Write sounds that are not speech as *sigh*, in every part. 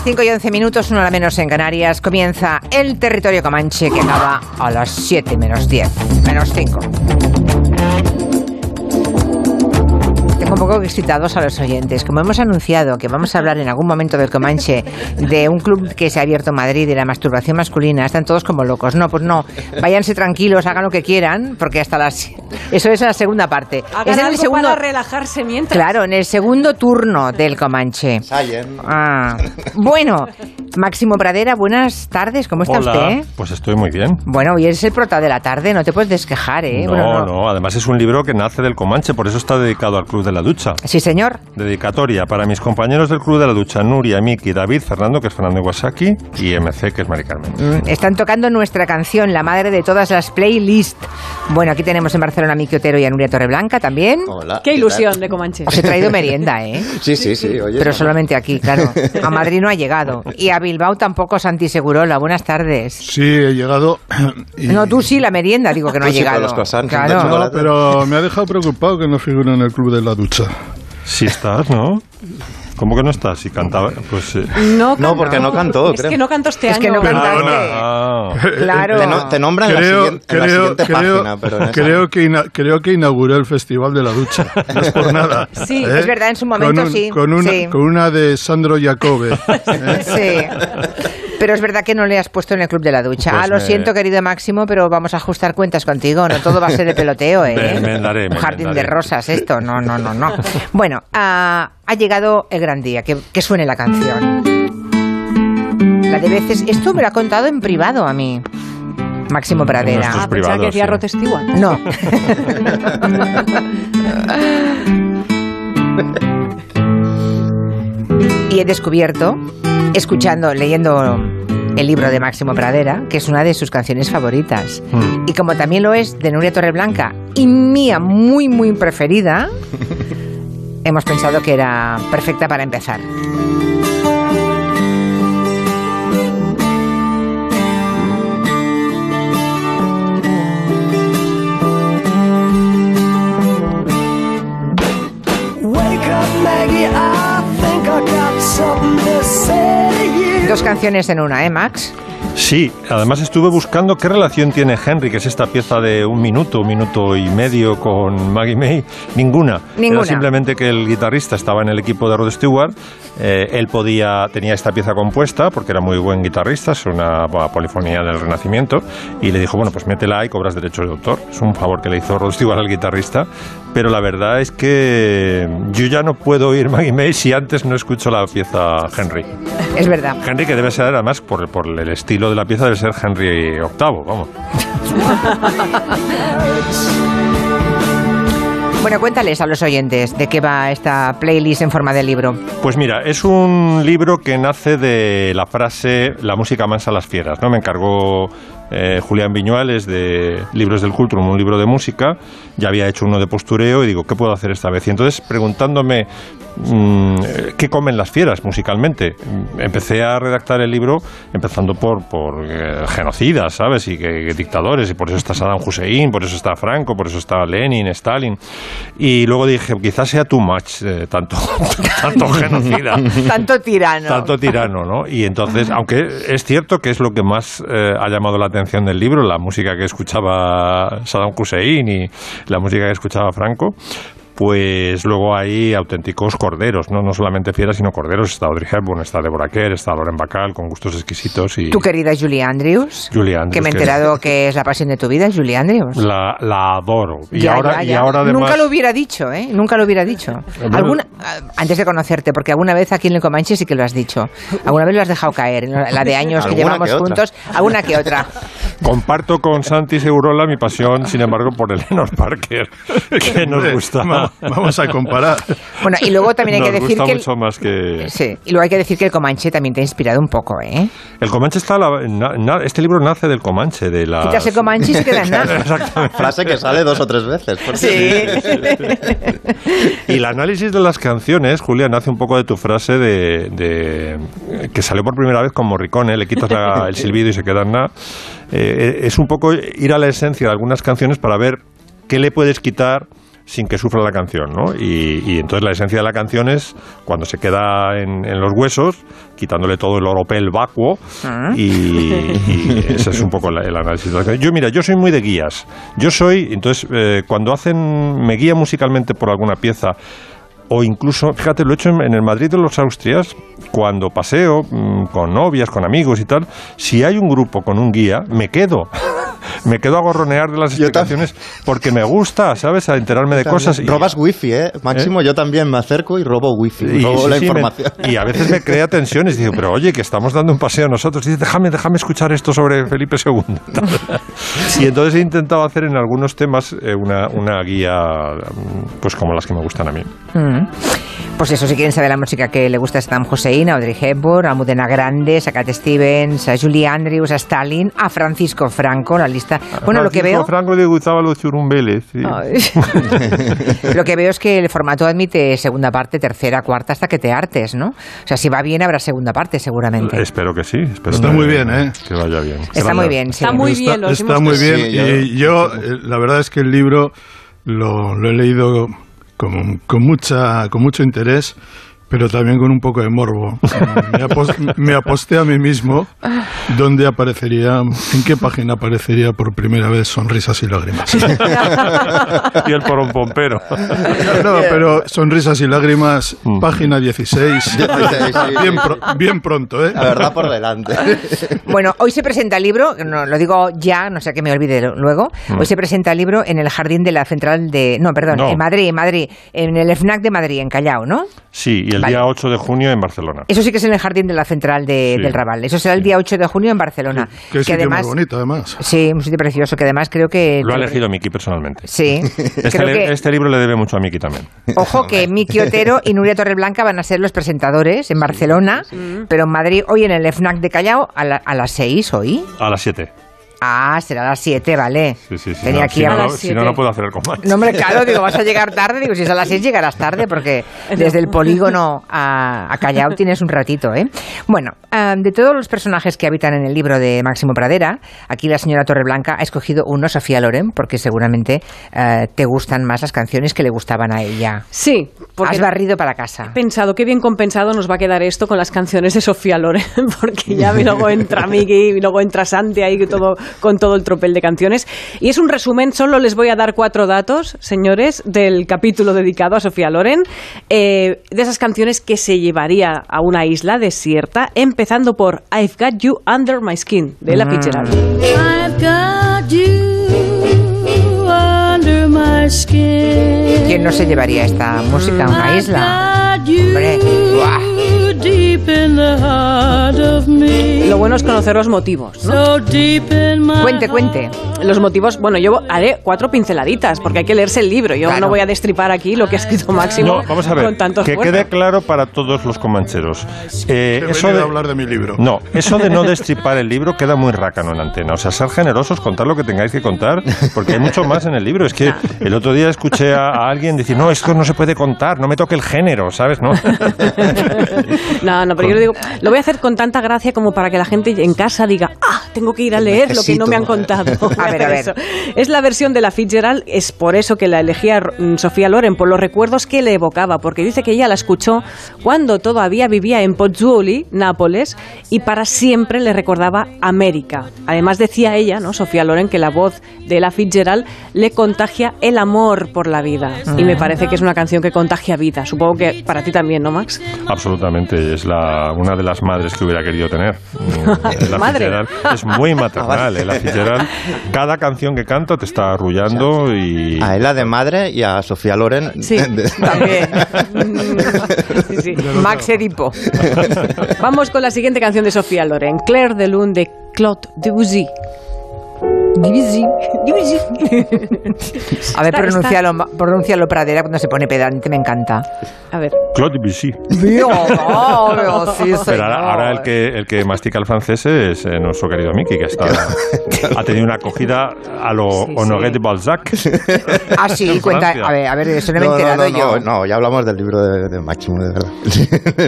Las 5 y 11 minutos, una hora menos en Canarias, comienza el territorio Comanche que acaba a las 7 menos 10, menos 5. Un poco excitados a los oyentes. Como hemos anunciado que vamos a hablar en algún momento del Comanche de un club que se ha abierto en Madrid de la masturbación masculina, están todos como locos. No, pues no, váyanse tranquilos, hagan lo que quieran, porque hasta las... Eso es la segunda parte. Hagan es en algo el segundo... para relajarse mientras. Claro, en el segundo turno del Comanche. Ah, bueno, Máximo Pradera, buenas tardes, ¿cómo está Hola, usted? Pues estoy muy bien. Bueno, hoy es el prota de la tarde, no te puedes desquejar, ¿eh? No, Bueno, no, además es un libro que nace del Comanche, por eso está dedicado al Club de la Ducha. Sí, señor. Dedicatoria para mis compañeros del Club de la Ducha, Nuria, Miki, David, Fernando, que es Fernando Iwasaki, y MC, que es Mari Carmen. Mm, Están tocando nuestra canción, la madre de todas las playlists. Bueno, aquí tenemos en Barcelona a Miki Otero y a Nuria Torreblanca también. Hola. Qué ¿qué ilusión tal? de Comanche. Os he traído merienda, ¿eh? *laughs* Sí, sí, sí. Oye, Pero no, solamente aquí, claro. *laughs* A Madrid no ha llegado. Y a Bilbao tampoco, Santi Segurola. Buenas tardes. Sí, he llegado. y- *clears throat* No, tú sí, la merienda, digo que no ha llegado. los Claro. No, pero me ha dejado preocupado que no figure en el club de la ducha. Sí estás, ¿no? ¿Cómo que no estás? Si cantaba, pues... eh, No, No, porque no cantó, Es creo. que no canto este Es año. que no canta. ah, Claro. Te, no- te nombran en la Creo, siguiente, en la creo, siguiente creo, página, pero en creo, que ina- creo que inauguró el Festival de la Ducha. No es por nada. *laughs* ¿eh? Sí, es verdad, en su momento con un- sí, Con una, sí. con una de Sandro Jacobe. ¿eh? *laughs* Sí. Pero es verdad que no le has puesto en el club de la ducha. Pues ah, lo me- siento, querido Máximo, pero vamos a ajustar cuentas contigo. No todo va a ser de peloteo, ¿eh? Me me Un jardín de rosas esto. No, no, no, no. Bueno, ah, ha llegado el gran día. Que, que suene la canción. La de veces... Esto me lo ha contado en privado a mí. Máximo Pradera. Ah, pensaba que decía. Rod. No. *laughs* *laughs* y he descubierto, escuchando, leyendo el libro de Máximo Pradera, que es una de sus canciones favoritas. Mm. Y como también lo es de Nuria Torreblanca y mía muy, muy preferida, *laughs* hemos pensado que era perfecta para empezar. Dos canciones en una, ¿eh, Max? Sí, además estuve buscando qué relación tiene Henry, que es esta pieza de un minuto, un minuto y medio con Maggie May. Ninguna. Ninguna. Era simplemente que el guitarrista estaba en el equipo de Rod Stewart. eh, él podía, tenía esta pieza compuesta porque era muy buen guitarrista, es una polifonía del Renacimiento. Y le dijo, bueno, pues métela y cobras derechos de autor. Es un favor que le hizo Rod Stewart al guitarrista. Pero la verdad es que yo ya no puedo oír Maggie May si antes no escucho la pieza Henry. Es verdad. Henry que debe ser además por, por el estilo de la pieza debe ser Henry VIII, vamos. *laughs* Bueno, cuéntales a los oyentes de qué va esta playlist en forma de libro. Pues mira, es un libro que nace de la frase La música mansa a las fieras, ¿no? Me encargó eh, Julián Viñuales de Libros del Cultrum, un libro de música, ya había hecho uno de postureo y digo, ¿qué puedo hacer esta vez? Y entonces preguntándome mm, qué comen las fieras musicalmente, empecé a redactar el libro empezando por, por eh, genocidas, ¿sabes? Y que, que dictadores, y por eso está Saddam Hussein, por eso está Franco, por eso está Lenin, Stalin. Y luego dije, quizás sea too much, eh, tanto, *laughs* tanto genocida. Tanto tirano. Tanto tirano, ¿no? Y entonces, aunque es cierto que es lo que más eh, ha llamado la atención del libro, la música que escuchaba Saddam Hussein y la música que escuchaba Franco, pues luego hay auténticos corderos, ¿no? No solamente fieras, sino corderos. Está Audrey Hepburn, está Deborah Kerr, está Loren Bacall, con gustos exquisitos y... Tu querida Julie Andrews. Julie Andrews, Que me he enterado que es la pasión de tu vida, Julie Andrews. La, la adoro. Y Ya, ahora, ya, y ahora además... Nunca lo hubiera dicho, ¿eh? Nunca lo hubiera dicho. Alguna, ah, antes de conocerte, porque alguna vez aquí en el Comanche sí que lo has dicho. Alguna vez lo has dejado caer, en la de años que llevamos que juntos. Alguna que otra. Comparto con Santi Segurola mi pasión, sin embargo, por Eleanor Parker, *laughs* que nos gusta... va- *laughs* Vamos a comparar. Bueno, y luego también hay que nos decir gusta que... el- mucho más que... Sí, y luego hay que decir que el Comanche también te ha inspirado un poco, ¿eh? El Comanche está... la- na- na- este libro nace del Comanche, de la... Quitas el Comanche y se queda en nada. *laughs* Frase que sale dos o tres veces. por Sí. Y el análisis de las canciones, Julián, nace un poco de tu frase de, de- que salió por primera vez con Morricone, le quitas la- el silbido y se queda en nada. Eh, es un poco ir a la esencia de algunas canciones para ver qué le puedes quitar sin que sufra la canción, ¿no? Y, y entonces la esencia de la canción es cuando se queda en, en los huesos, quitándole todo el oropel vacuo, Ah. y, y ese es un poco la- el análisis de la canción. Yo, mira, yo soy muy de guías. Yo soy, entonces, eh, cuando hacen, me guía musicalmente por alguna pieza, o incluso, fíjate, lo he hecho en, el Madrid de los Austrias, cuando paseo mm, con novias, con amigos y tal, si hay un grupo con un guía, me quedo. *laughs* me quedo a gorronear de las explicaciones porque me gusta, ¿sabes? A enterarme de cosas. y- Robas wifi, ¿eh? Máximo, yo también me acerco y robo wifi. y, robo sí, la sí, me- información. y a veces me crea tensiones. Digo, pero oye, que estamos dando un paseo nosotros. Dice, déjame, déjame escuchar esto sobre Felipe II. *laughs* y entonces he intentado hacer en algunos temas eh, una, una guía, mm, pues como las que me gustan a mí. Mm. Pues eso, si quieren saber la música que le gusta a Saddam Hussein, a Audrey Hepburn, a Almudena Grandes, a Cat Stevens, a Julie Andrews, a Stalin, a Francisco Franco, la lista. Bueno, lo que Francisco veo. Franco le gustaba los churumbeles. sí. *laughs* Lo que veo es que el formato admite segunda parte, tercera, cuarta, hasta que te hartes, ¿no? O sea, si va bien, habrá segunda parte, seguramente. Espero que sí. espero Está que- muy bien, ¿eh? Que vaya bien. Está muy bien, sí. Está muy está, bien, lo está hemos muy bien. Sí, y yo, eh, la verdad es que el libro lo, lo he leído con, con, mucha, con mucho interés, pero también con un poco de morbo. Me, apos- me aposté a mí mismo dónde aparecería, en qué página aparecería por primera vez Sonrisas y Lágrimas. *laughs* Y el porón pompero. No, pero Sonrisas y Lágrimas, página 16. 16, sí. Bien, pro- bien pronto, ¿eh? La verdad por delante. Bueno, hoy se presenta el libro, no, lo digo ya, no sé que me olvide luego. Hoy se presenta el libro en el jardín de la central de. No, perdón, No. en Madrid, en Madrid, en el FNAC de Madrid, en Callao, ¿no? Sí, y el Vale. día 8 de junio en Barcelona. Eso sí que es en el jardín de la central de- Sí. del Raval. Eso será el día 8 de junio en Barcelona. Qué que sitio además. muy bonito, además. Sí, un sitio precioso, que además creo que. Lo ha elegido Miki personalmente. Sí. Este, creo le- que- este libro le debe mucho a Miki también. Ojo que Miki Otero y Nuria Torreblanca van a ser los presentadores en Barcelona, pero en Madrid hoy en el FNAC de Callao a, la- a las 6 hoy. A las 7. Ah, será a las 7, vale. Sí, sí, sí. Tenía no, aquí si, a no, las si no, no puedo hacer el comando. No, hombre, claro, digo, vas a llegar *laughs* tarde. Digo, si es a las 6 llegarás tarde, porque desde el polígono a, a Callao tienes un ratito, ¿eh? Bueno, ah, de todos los personajes que habitan en el libro de Máximo Pradera, aquí la señora Torreblanca ha escogido uno, Sofía Loren, porque seguramente eh, te gustan más las canciones que le gustaban a ella. Sí, porque Has barrido para casa. he pensado qué bien compensado nos va a quedar esto con las canciones de Sofía Loren, *laughs* porque ya *laughs* luego entra Miki y luego entra Santi ahí todo, con todo el tropel de canciones. Y es un resumen, solo les voy a dar cuatro datos, señores, del capítulo dedicado a Sofía Loren, eh, de esas canciones que se llevaría a una isla desierta, empezando por I've Got You Under My Skin, de Ella Fitzgerald. I've got you under my skin. ¿Quién no se llevaría esta música a una isla? I've got you Hombre, Lo bueno es conocer los motivos, ¿no? Cuente, cuente. Los motivos, bueno, yo haré cuatro pinceladitas, porque hay que leerse el libro. Yo Claro. no voy a destripar aquí lo que ha escrito Máximo No, vamos a ver, con tanto que quede claro para todos los comancheros. Eh, eso de, a hablar de mi libro. No, eso de no *laughs* destripar el libro queda muy rácano en antena. O sea, ser generosos, contar lo que tengáis que contar, porque hay mucho más en el libro. Es que *laughs* el otro día escuché a, a alguien decir, no, esto no se puede contar, no me toque el género, ¿sabes? No. *laughs* *laughs* No, no, pero yo lo digo, lo voy a hacer con tanta gracia como para que la gente en casa diga, ah, tengo que ir a leer lo que no me han contado. *laughs* A ver, a ver. Es la versión de la Fitzgerald, es por eso que la elegía mm, Sofía Loren, por los recuerdos que le evocaba, porque dice que ella la escuchó cuando todavía vivía en Pozzuoli, Nápoles, y para siempre le recordaba América. Además decía ella, ¿no? Sofía Loren, que la voz de la Fitzgerald le contagia el amor por la vida. Y me parece que es una canción que contagia vida. Supongo que para ti también, ¿no, Max? Absolutamente, es la, una de las madres que hubiera querido tener. *laughs* La Madre. Es muy maternal, ¿eh? la Fitzgerald. Cada canción que canta te está arrullando y... A Ella de madre y a Sofía Loren. Sí, de- también. *laughs* Sí, sí. Max Edipo. Vamos con la siguiente canción de Sofía Loren, Claire de Lune de Claude Debussy. Debussy. Debussy. *laughs* *laughs* A ver, ma- pronúncialo Pradera cuando se pone pedante, me encanta. A ver, Claude Debussy. Dios, oh, sí, Pero ahora, ahora el, que, el que mastica el francés es eh, nuestro querido Miki, que está, *laughs* ha tenido una acogida a lo Sí, Honoré sí. de Balzac. Ah, sí, en cuenta. A ver, a ver, eso no me he No, no, enterado no, yo. no, no, ya hablamos del libro de, de Máximo, de verdad.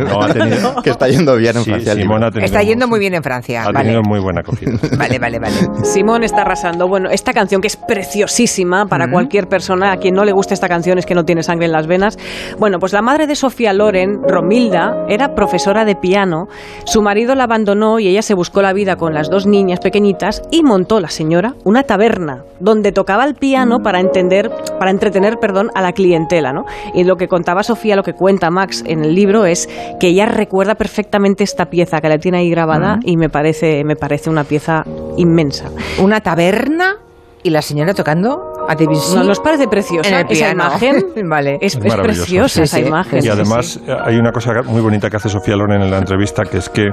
No, ha tenido- que está yendo bien en Sí, Francia. Simón ha tenido, Está yendo muy bien en Francia. ha Vale. tenido muy buena acogida. Vale, vale, vale. Simón está arrasando. Bueno, esta canción que es preciosísima para cualquier persona, a quien no le guste esta canción es que no tiene sangre en las venas. Bueno, pues la madre de Sofía Loren, Romilda, era profesora de piano. Su marido la abandonó y ella se buscó la vida con las dos niñas pequeñitas y montó la señora una taberna donde tocaba el piano para entender, para entretener, perdón, a la clientela, ¿no? Y lo que contaba Sofía, lo que cuenta Max en el libro es que ella recuerda perfectamente esta pieza que la tiene ahí grabada y me parece, me parece una pieza inmensa. Una taberna y la señora tocando a Debussy. ¿No nos parece preciosa En el esa imagen? *laughs* Vale. Es, es preciosa Sí, esa sí. imagen. Y además sí. hay una cosa muy bonita que hace Sofía Loren en la entrevista, que es que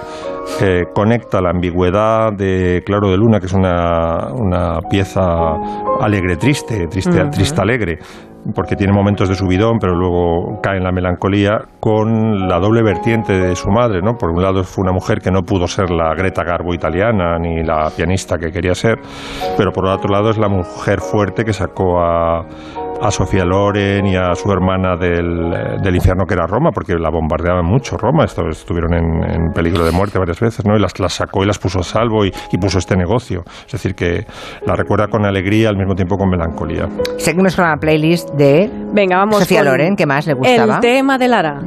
eh, conecta la ambigüedad de Claro de Luna, que es una, una pieza alegre triste, triste, triste alegre, porque tiene momentos de subidón, pero luego cae en la melancolía, con la doble vertiente de su madre, ¿no? Por un lado fue una mujer que no pudo ser la Greta Garbo italiana, ni la pianista que quería ser, pero por otro lado es la mujer fuerte que sacó a a Sofía Loren y a su hermana del, eh, del infierno que era Roma, porque la bombardeaban mucho Roma, estuvieron en, en peligro de muerte varias veces, ¿no? Y las, las sacó y las puso a salvo y, y puso este negocio. Es decir, que la recuerda con alegría al mismo tiempo con melancolía. Seguimos con la playlist de Venga, vamos Sofía con Loren, ¿qué más le gustaba? El tema de Lara.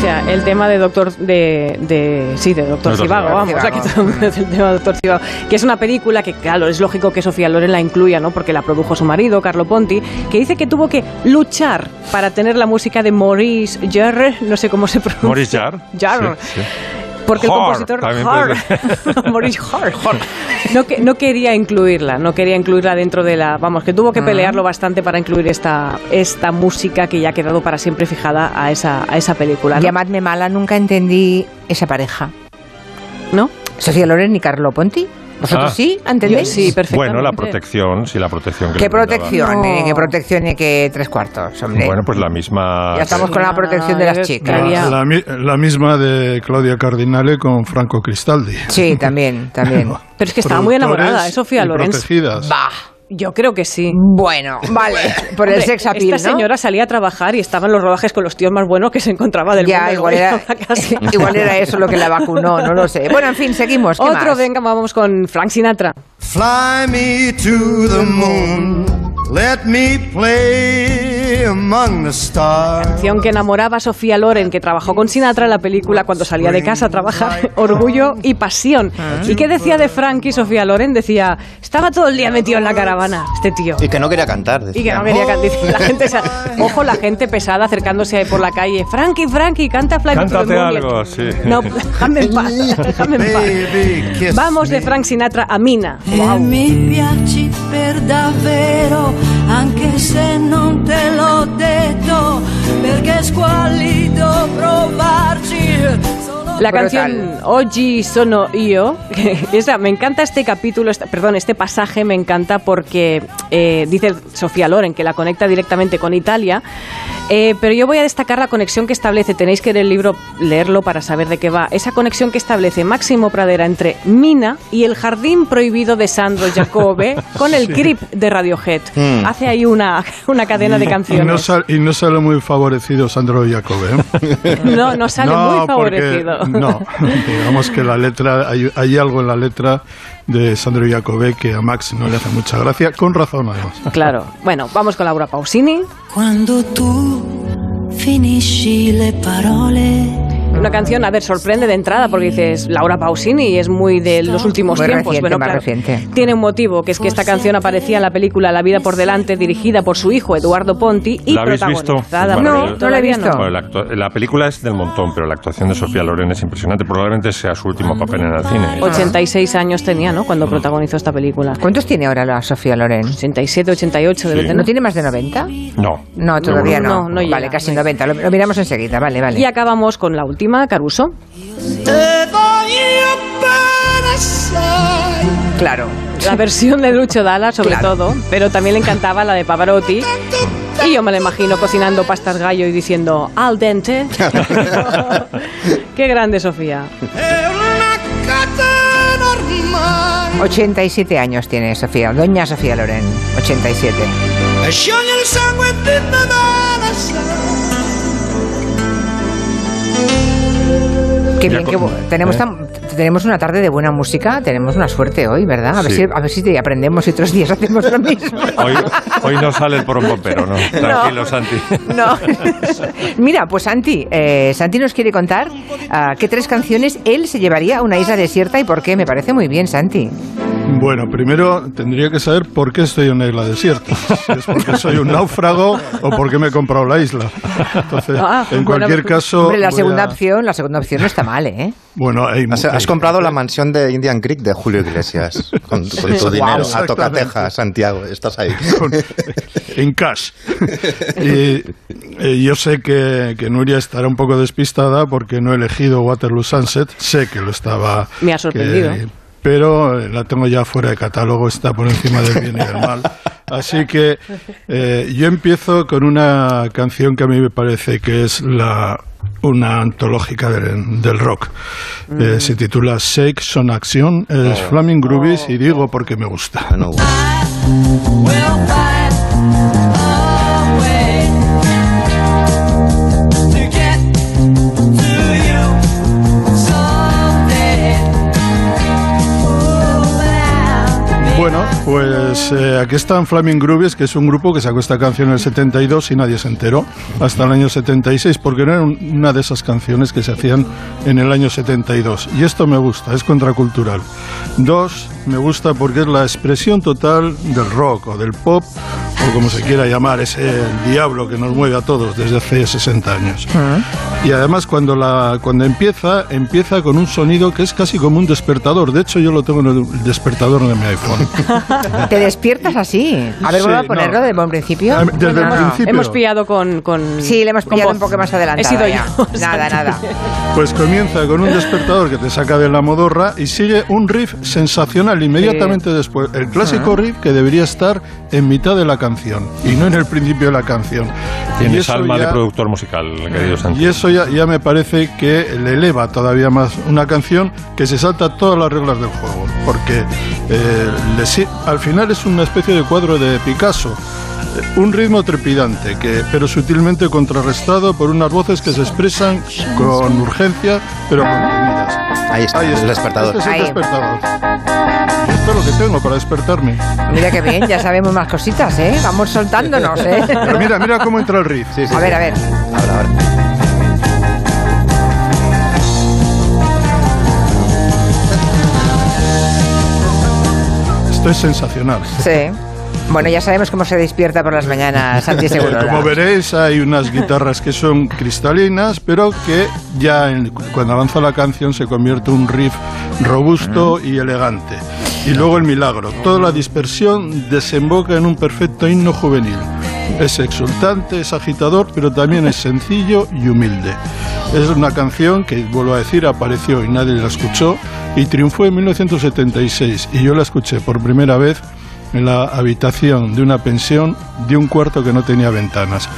Sea, el tema de Doctor de, de sí, de Doctor Doctor Zivago, Zivago. vamos, Zivago. aquí todo el mundo es el tema de Doctor Zivago, que es una película que claro, es lógico que Sofía Loren la incluya, ¿no? Porque la produjo su marido, Carlo Ponti, que dice que tuvo que luchar para tener la música de Maurice Jarre, no sé cómo se pronuncia. Maurice Jarre. Jarre. Sí, sí. Porque el compositor puede *laughs* Maurice Jarre, no, que- no quería incluirla, no quería incluirla dentro de la... Vamos, que tuvo que pelearlo bastante para incluir esta, esta música que ya ha quedado para siempre fijada a esa, a esa película. ¿no? Llamadme mala, nunca entendí esa pareja. ¿No? Sofía Loren y Carlo Ponti. ¿Vosotros Ah. sí? ¿Entendéis? Sí, perfectamente. Bueno, la protección, sí, la protección que ¿Qué protección? No. eh, ¿Qué protección y qué tres cuartos, hombre? Bueno, pues la misma... ya estamos con la protección de las chicas. La, mi- la misma de Claudia Cardinale con Franco Cristaldi. Sí, también, también. *laughs* Pero es que estaba muy enamorada, ¿eh, Sofía y Loren? protegidas. Bah. Yo creo que sí. Bueno, *laughs* vale. Por el sex appeal, Esta ¿no? señora salía a trabajar y estaba en los rodajes con los tíos más buenos que se encontraba del Ya, mundo. igual era, *laughs* igual era eso lo que la vacunó, no lo sé. Bueno, en fin, seguimos. ¿Qué Otro, más? venga, vamos con Frank Sinatra. Fly me to the moon. Let me play among the stars. Canción que enamoraba a Sofía Loren, que trabajó con Sinatra en la película cuando salía de casa a trabajar, *laughs* Orgullo y Pasión. ¿Y qué decía de Frank y Sofía Loren? Decía, estaba todo el día metido en la caravana, este tío. Y que no quería cantar. Y que decía. no quería cantar. La *laughs* gente, ojo, la gente pesada acercándose por la calle. Frankie, Frankie, canta Fly Me to the Cántate Moon". algo, sí. No, *laughs* déjame en paz, déjame en paz. Vamos de. Frank Sinatra a Mina. E anche se non te l'ho detto, perché squallido provarci. La Brutal. canción Oggi sono io, que *laughs* esa, me encanta este capítulo, perdón, este pasaje me encanta porque eh, dice Sofía Loren que la conecta directamente con Italia, eh, pero yo voy a destacar la conexión que establece, tenéis que leer el libro, leerlo para saber de qué va, esa conexión que establece Máximo Pradera entre Mina y el jardín prohibido de Sandro Jacobe *laughs* con el Creep de Radiohead. Hace ahí una, una cadena de Y no, canciones. sal- y no sale muy favorecido Sandro Jacobe. ¿eh? *laughs* No, no sale muy porque- favorecido. No, *laughs* digamos que la letra, hay, hay algo en la letra de Sandro Jacobe que a Max no le hace mucha gracia, con razón además. Claro. Bueno, vamos con Laura Pausini. Quando tu finisci le parole. Una canción, a ver, sorprende de entrada porque dices Laura Pausini y es muy de los últimos Muy tiempos. reciente, Bueno, más claro, reciente. tiene un motivo, que es que esta canción aparecía en la película La vida por delante, dirigida por su hijo Eduardo Ponti y ¿La habéis visto? protagonizada. Es No, no la he No. visto. Bueno, la, la película es del montón, pero la actuación de Sofía Loren es impresionante. Probablemente sea su último papel en el cine. 86 años tenía, ¿no? Cuando protagonizó esta película. ¿Cuántos tiene ahora la Sofía Loren? 87, 88 debe Sí. tener. ¿No tiene más de 90? No. No, todavía no. no, no llega, vale, casi no llega. 90. Lo, lo miramos enseguida, vale, vale. Y acabamos con la última, Caruso. Bene assai. Claro. La versión de Lucho Dalla, sobre Claro. todo, pero también le encantaba la de Pavarotti. Y yo me la imagino cocinando pastas gallo y diciendo al dente. *laughs* Qué grande, Sofía. È una catena ormai. 87 años tiene Sofía, doña Sofía Loren. 87. Qué bien, que tenemos, ¿eh? tan- tenemos una tarde de buena música, tenemos una suerte hoy, ¿verdad? A ver, Sí. si, a ver si te aprendemos y otros días *laughs* hacemos lo mismo. Hoy, hoy no sale el pompero, *laughs* ¿no? Tranquilo, Santi. No. *laughs* Mira, pues Santi, eh, Santi nos quiere contar ah, qué tres canciones él se llevaría a una isla desierta y por qué. Me parece muy bien, Santi. Bueno, primero tendría que saber por qué estoy en una isla desierta. Si es porque soy un náufrago o porque me he comprado la isla. Entonces, Ah, en cualquier caso. Hombre, la segunda a- opción, la segunda opción no está mal, ¿eh? Bueno, hay Has, has comprado la mansión de Indian Creek de Julio Iglesias con, con tu dinero. A tocateja, Santiago, estás ahí. con- en cash. Y eh, yo sé que, que Nuria estará un poco despistada porque no he elegido Waterloo Sunset. Sé que lo estaba. Me ha sorprendido. que- pero eh, la tengo ya fuera de catálogo, está por encima del bien y del mal. Así que eh, yo empiezo con una canción que a mí me parece que es la una antológica del, del rock. Eh, se titula Shake Son Action, es Flaming Groovies y digo porque me gusta. Bueno, pues eh, aquí están Flaming Groovies, que es un grupo que sacó esta canción en el 72 y nadie se enteró hasta el año 76, porque no era un- una de esas canciones que se hacían en el año 72. Y esto me gusta, es contracultural. Dos, me gusta porque es la expresión total del rock o del pop, o como se quiera llamar, ese diablo que nos mueve a todos desde hace 60 años. Y además cuando, la, cuando empieza, empieza con un sonido que es casi como un despertador. De hecho, yo lo tengo en el despertador de mi iPhone. *laughs* *laughs* Te despiertas así. A ver, Sí, vuelvo a ponerlo no. de buen principio. Ah, desde No, el no. principio. Hemos pillado con, con. Sí, le hemos pillado un poco más adelante. He sido yo. *laughs* Nada, nada. Pues comienza con un despertador que te saca de la modorra y sigue un riff sensacional inmediatamente después. El clásico riff que debería estar en mitad de la canción y no en el principio de la canción. Tienes alma de ya- productor musical, querido Santi. Y eso ya, ya me parece que le eleva todavía más una canción que se salta todas las reglas del juego. Porque eh, le si- al final es una especie de cuadro de Picasso. Un ritmo trepidante, que, pero sutilmente contrarrestado por unas voces que se expresan con urgencia, pero contenidas. ahí está, el despertador. Este es Ahí. el despertador. Esto es lo que tengo para despertarme. Mira qué bien, ya sabemos más cositas, ¿eh? Vamos soltándonos, ¿eh? Pero mira, mira cómo entra el riff. Sí, sí, A sí. ver, a ver. Ahora, ahora. Esto es sensacional. *laughs* Sí. Bueno, ya sabemos cómo se despierta por las mañanas, Santi *laughs* Seguro. Como veréis, hay unas *laughs* guitarras que son cristalinas, pero que ya en- cuando avanza la canción se convierte en un riff robusto y elegante. Y luego el milagro. Toda la dispersión desemboca en un perfecto himno juvenil. Es exultante, es agitador, pero también es sencillo y humilde. Es una canción que, vuelvo a decir, apareció y nadie la escuchó y triunfó en 1976. Y yo la escuché por primera vez en la habitación de una pensión de un cuarto que no tenía ventanas,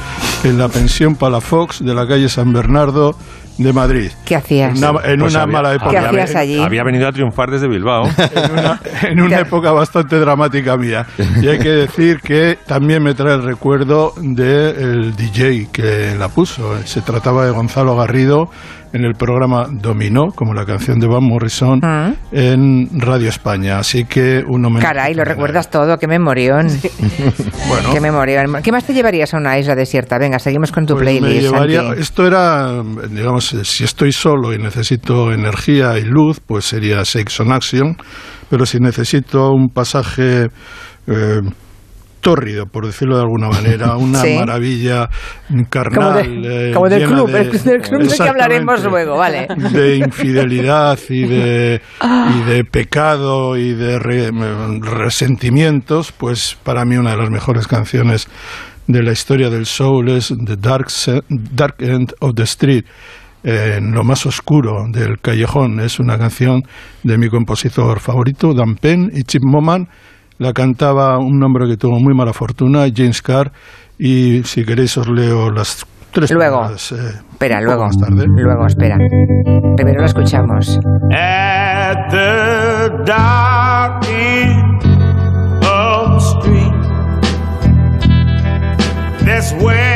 en la pensión Palafox de la calle San Bernardo de Madrid. ¿Qué hacías? En una, en Pues una había- mala época. ¿Qué había- hacías allí? Había venido a triunfar desde Bilbao. *laughs* En una, en una época bastante dramática mía. Y hay que decir que también me trae el recuerdo del DJ que la puso. Se trataba de Gonzalo Garrido en el programa Dominó, como la canción de Van Morrison, Mm. en Radio España. Así que un homenaje. Caray, lo recuerdas todo, qué memorión. *laughs* Bueno, Qué memorión. ¿Qué más te llevarías a una isla desierta? Venga, seguimos con tu Pues playlist. llevaría- esto era, digamos, eh, si estoy solo y necesito energía y luz, pues sería Sex on Action, pero si necesito un pasaje eh, tórrido, por decirlo de alguna manera, *laughs* una Sí. maravilla Como, carnal. de- eh, como del llena club, de- el del club del que hablaremos luego, vale. De infidelidad y de, *laughs* y de pecado y de re- resentimientos, pues para mí una de las mejores canciones de la historia del soul es The Dark, Dark End of the Street. eh, En lo más oscuro del callejón es una canción de mi compositor favorito, Dan Penn y Chip Moman. La cantaba un hombre que tuvo muy mala fortuna, James Carr. Y si queréis os leo las tres Luego. eh, Espera, luego. más tarde. Luego, espera. Primero lo escuchamos. at the dark end of the street. That's where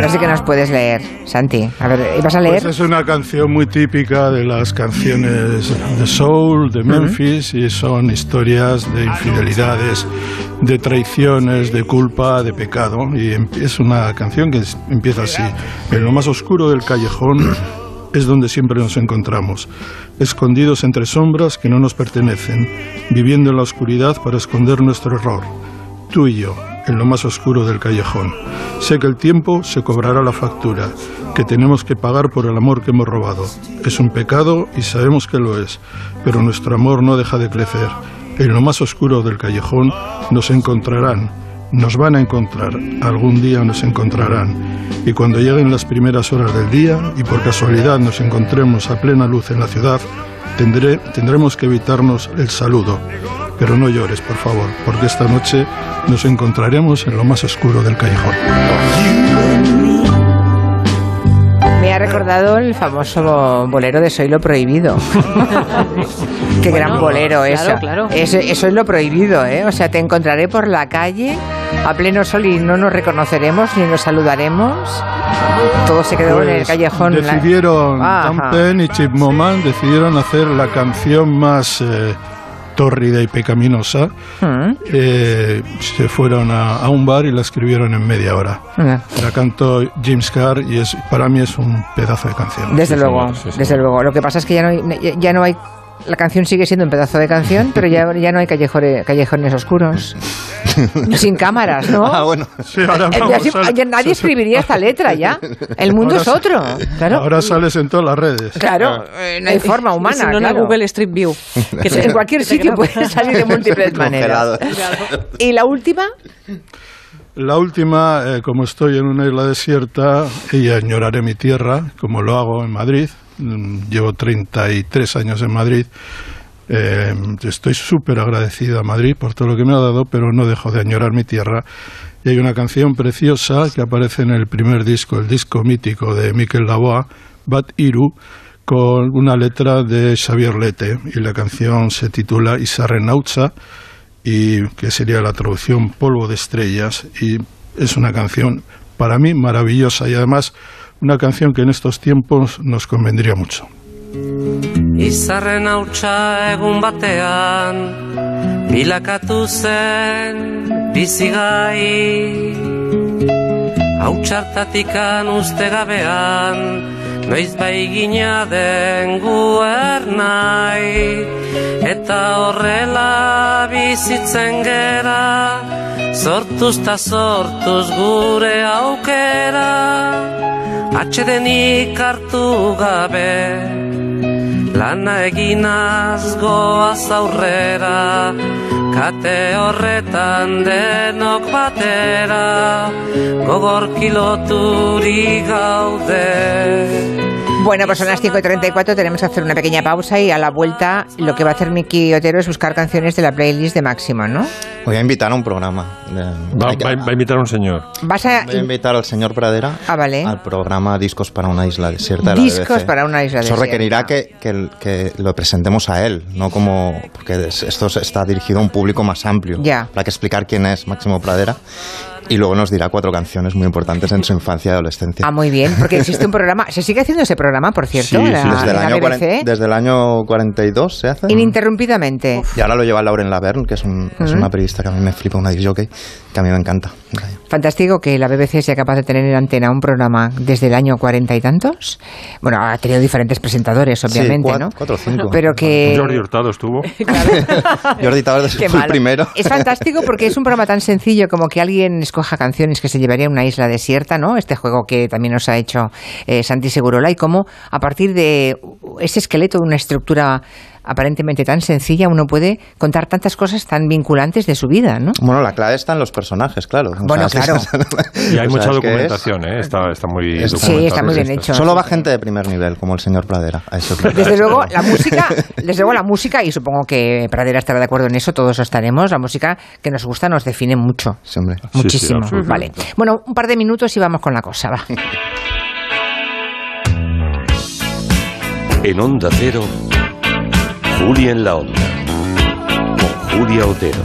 nos puedes leer, Santi? A ver, ¿vas a leer? Pues es una canción muy típica de las canciones de soul, de Memphis, y son historias de infidelidades, de traiciones, de culpa, de pecado. Y es una canción que empieza así. En lo más oscuro del callejón es donde siempre nos encontramos, escondidos entre sombras que no nos pertenecen, viviendo en la oscuridad para esconder nuestro error tú y yo, en lo más oscuro del callejón. Sé que el tiempo se cobrará la factura, que tenemos que pagar por el amor que hemos robado. Es un pecado y sabemos que lo es, pero nuestro amor no deja de crecer. En lo más oscuro del callejón nos encontrarán, nos van a encontrar, algún día nos encontrarán. Y cuando lleguen las primeras horas del día y por casualidad nos encontremos a plena luz en la ciudad, tendré, tendremos que evitarnos el saludo. Pero no llores, por favor, porque esta noche nos encontraremos en lo más oscuro del callejón. Me ha recordado el famoso bolero de Soy lo prohibido. *laughs* Qué gran bolero claro, eso. claro. Eso. Eso es lo prohibido, ¿eh? O sea, te encontraré por la calle a pleno sol y no nos reconoceremos ni nos saludaremos. Todo se quedó en el Pues callejón. la- Decidieron, Ajá. Tom Penn y Chip Moman decidieron hacer la canción más eh, tórrida y pecaminosa. Mm. Eh, se fueron a, a un bar y la escribieron en media hora. La cantó James Carr y es, para mí es un pedazo de canción. Desde Sí, luego, sí, desde luego. Lo que pasa es que ya no hay, ya no hay la canción sigue siendo un pedazo de canción, pero ya, *laughs* ya no hay callejone- callejones oscuros. *laughs* Sin cámaras, ¿no? Ah, bueno. Sí, ahora Eh, ya vamos ya nadie escribiría esta letra ya. El mundo Ahora es otro. Claro. Ahora sales en todas las redes. Claro, eh, no hay forma humana. Si no, en la claro. Google Street View. *laughs* Que En cualquier sitio puede salir de múltiples maneras. ¿Y la última? La última, eh, como estoy en una isla desierta, ella añoraré mi tierra, como lo hago en Madrid. Mm, Llevo 33 años en Madrid. Eh, estoy súper agradecido a Madrid por todo lo que me ha dado, pero no dejo de añorar mi tierra. Y hay una canción preciosa que aparece en el primer disco, el disco mítico de Miquel Lavoie, Bat Iru, con una letra de Xavier Lete. Y la canción se titula Isarrenautza y que sería la traducción Polvo de Estrellas y es una canción para mí maravillosa y además una canción que en estos tiempos nos convendría mucho. Izarren hautsa egun batean Bilakatu zen bizigai. Hautsartatikan uste gabean Noiz bai gina den guer nahi. Eta horrela bizitzen gera Sortuz ta sortuz gure aukera Atxedenik hartu gabe Lana eginaz goaz aurrera Kate horretan denok batera Gogor kiloturi gaude Bueno, pues son las 5 y 34, tenemos que hacer una pequeña pausa y a la vuelta lo que va a hacer Miki Otero es buscar canciones de la playlist de Máximo, ¿no? Voy a invitar a un programa. Va, va- va a invitar a un señor. Vas a... Voy a invitar al señor Pradera Ah, vale. al programa Discos para una isla desierta de la Discos para una isla Eso desierta. requerirá que, que, que lo presentemos a él, no como... Porque es- esto está dirigido a un público más amplio. Ya. Para que explicar quién es Máximo Pradera. Y luego nos dirá cuatro canciones muy importantes en su infancia y adolescencia. Ah, muy bien, porque existe un programa... ¿Se sigue haciendo ese programa, por cierto? Sí, en la, sí, desde, el año BBC? 40 desde el año 42 se hace. Ininterrumpidamente. Y ahora lo lleva Lauren Laverne, que es, un- es una periodista que a mí me flipa, una disc jockey, que a mí me encanta. Fantástico que la BBC sea capaz de tener en antena un programa desde el año cuarenta y tantos. Bueno, ha tenido diferentes presentadores, obviamente, cuat- ¿no? cuatro o cinco. Pero que... *laughs* Jordi Hurtado estuvo. *laughs* *laughs* Jordi Qué fue el primero. Es fantástico porque es un programa tan sencillo como que alguien escoja canciones que se llevaría a una isla desierta, ¿no? Este juego que también nos ha hecho eh, Santi Segurola y cómo a partir de ese esqueleto de una estructura aparentemente tan sencilla uno puede contar tantas cosas tan vinculantes de su vida, ¿no? Bueno, la clave está en los personajes, claro. O Bueno, sea, *laughs* claro. Y hay o mucha es- documentación, ¿eh? Está, está muy Es- Sí, está muy bien esto. hecho. Solo va gente de primer nivel, como el señor Pradera. a eso creo. *laughs* Desde luego, la música, *laughs* desde luego la música, y supongo que Pradera estará de acuerdo en eso, todos estaremos, la música que nos gusta nos define mucho. Sí, hombre. Sí, sí, Muchísimo. vale. Bueno, un par de minutos y vamos con la cosa, va. En Onda Cero, Julia en la Onda, con Julia Otero.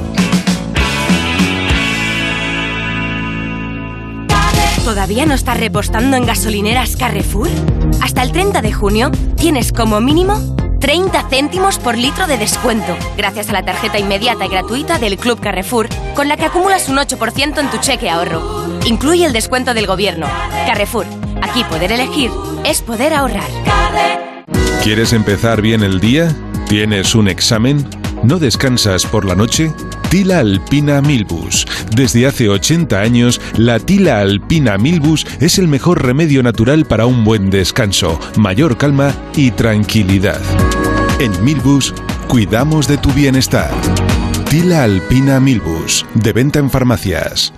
¿Todavía no estás repostando en gasolineras Carrefour? Hasta el 30 de junio tienes como mínimo 30 céntimos por litro de descuento, gracias a la tarjeta inmediata y gratuita del Club Carrefour, con la que acumulas un 8% en tu cheque ahorro. Incluye el descuento del gobierno. Carrefour, aquí poder elegir es poder ahorrar. ¿Quieres empezar bien el día? ¿Tienes un examen? ¿No descansas por la noche? Tila Alpina Milbus. Desde hace 80 años, la Tila Alpina Milbus es el mejor remedio natural para un buen descanso, mayor calma y tranquilidad. En Milbus, cuidamos de tu bienestar. Tila Alpina Milbus, de venta en farmacias.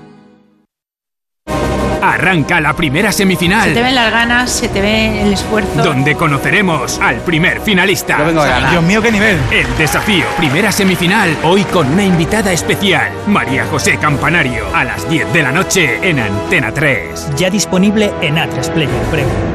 Arranca la primera semifinal. Se te ven las ganas, se te ve el esfuerzo. Donde conoceremos al primer finalista. Yo vengo a ganar. Dios mío, qué nivel. El desafío, primera semifinal, hoy con una invitada especial, María José Campanario, a las 10 de la noche en Antena 3. Ya disponible en A3 Player Premium.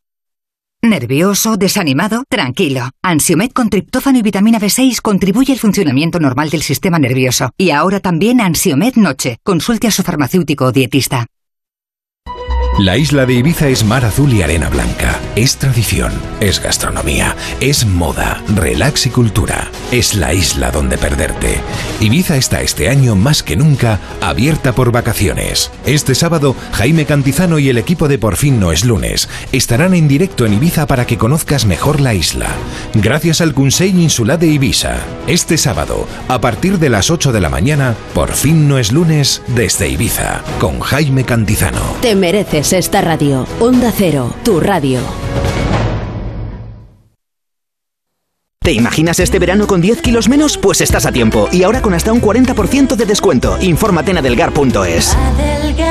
¿Nervioso? ¿Desanimado? Tranquilo. Ansiomed con triptófano y vitamina B6 contribuye al funcionamiento normal del sistema nervioso. Y ahora también Ansiomed Noche. Consulte a su farmacéutico o dietista. La isla de Ibiza es mar azul y arena blanca. Es tradición, es gastronomía, es moda, relax y cultura. Es la isla donde perderte. Ibiza está este año más que nunca abierta por vacaciones. Este sábado, Jaime Cantizano y el equipo de Por fin no es lunes estarán en directo en Ibiza para que conozcas mejor la isla. Gracias al Conseil Insular de Ibiza. Este sábado, a partir de las 8 de la mañana, Por fin no es lunes desde Ibiza, con Jaime Cantizano. Te mereces esta radio. Onda Cero, tu radio. ¿Te imaginas este verano con 10 kilos menos? Pues estás a tiempo. Y ahora con hasta un 40% de descuento. Infórmate en adelgar.es. Adelgar, adelgar.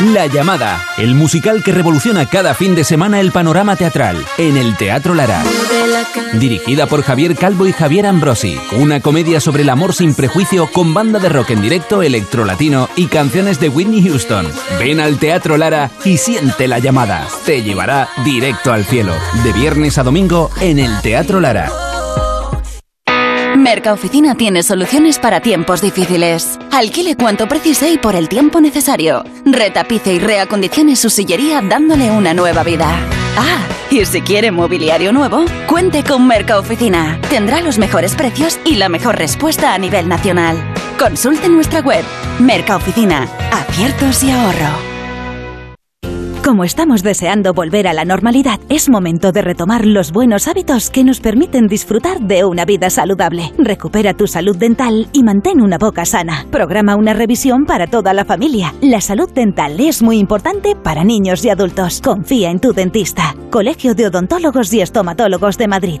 La llamada, el musical que revoluciona cada fin de semana el panorama teatral en el Teatro Lara. Dirigida por Javier Calvo y Javier Ambrosi, una comedia sobre el amor sin prejuicio con banda de rock en directo, electrolatino y canciones de Whitney Houston. Ven al Teatro Lara y siente la llamada. Te llevará directo al cielo. De viernes a domingo en el Teatro Lara. Mercaoficina tiene soluciones para tiempos difíciles. Alquile cuanto precise y por el tiempo necesario. Retapice y reacondicione su sillería dándole una nueva vida. Ah, y si quiere mobiliario nuevo, cuente con Mercaoficina. Tendrá los mejores precios y la mejor respuesta a nivel nacional. Consulte nuestra web. Mercaoficina. Aciertos y ahorro. Como estamos deseando volver a la normalidad, es momento de retomar los buenos hábitos que nos permiten disfrutar de una vida saludable. Recupera tu salud dental y mantén una boca sana. Programa una revisión para toda la familia. La salud dental es muy importante para niños y adultos. Confía en tu dentista. Colegio de Odontólogos y Estomatólogos de Madrid.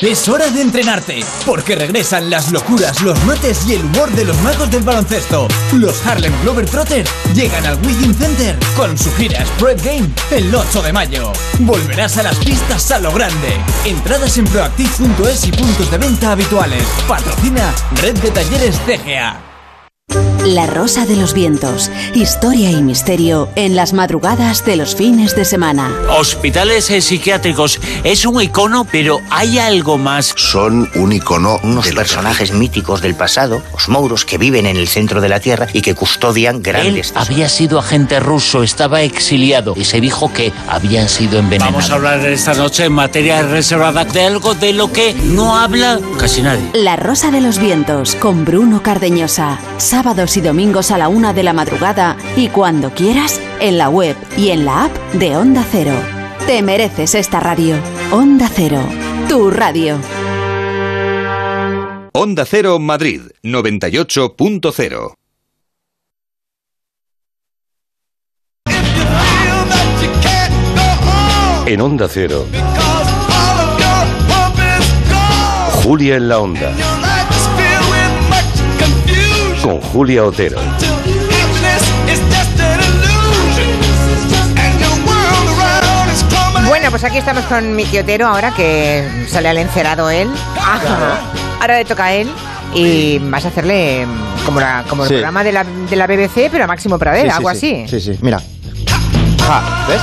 Es hora de entrenarte, porque regresan las locuras, los nueces y el humor de los magos del baloncesto. Los Harlem Globetrotters llegan al Wiggin Center con su gira Spread Game el 8 de mayo. Volverás a las pistas a lo grande. Entradas en proactive.es y puntos de venta habituales. Patrocina Red de Talleres CGA. La Rosa de los Vientos. Historia y misterio en las madrugadas de los fines de semana. Hospitales eh, psiquiátricos es un icono, pero hay algo más. Son un icono, unos personajes míticos del pasado, los mouros que viven en el centro de la Tierra y que custodian grandes. Él había sido agente ruso, estaba exiliado y se dijo que habían sido envenenados. Vamos a hablar esta noche en materia reservada de algo de lo que no habla casi nadie. La Rosa de los Vientos con Bruno Cardeñosa. Sábados y domingos a la una de la madrugada y cuando quieras en la web y en la app de Onda Cero. Te mereces esta radio. Onda Cero, tu radio. Onda Cero Madrid 98.0 En Onda Cero. Julia en la Onda. Con Julia Otero. Bueno, pues aquí estamos con mi tío Otero ahora que sale al encerado él. Ajá. Ahora le toca a él y vas a hacerle como, la, como el Sí. programa de la, de la BBC, pero a Máximo Pradera, Sí, sí, algo sí. así. Sí, sí, mira. Ja, ¿ves?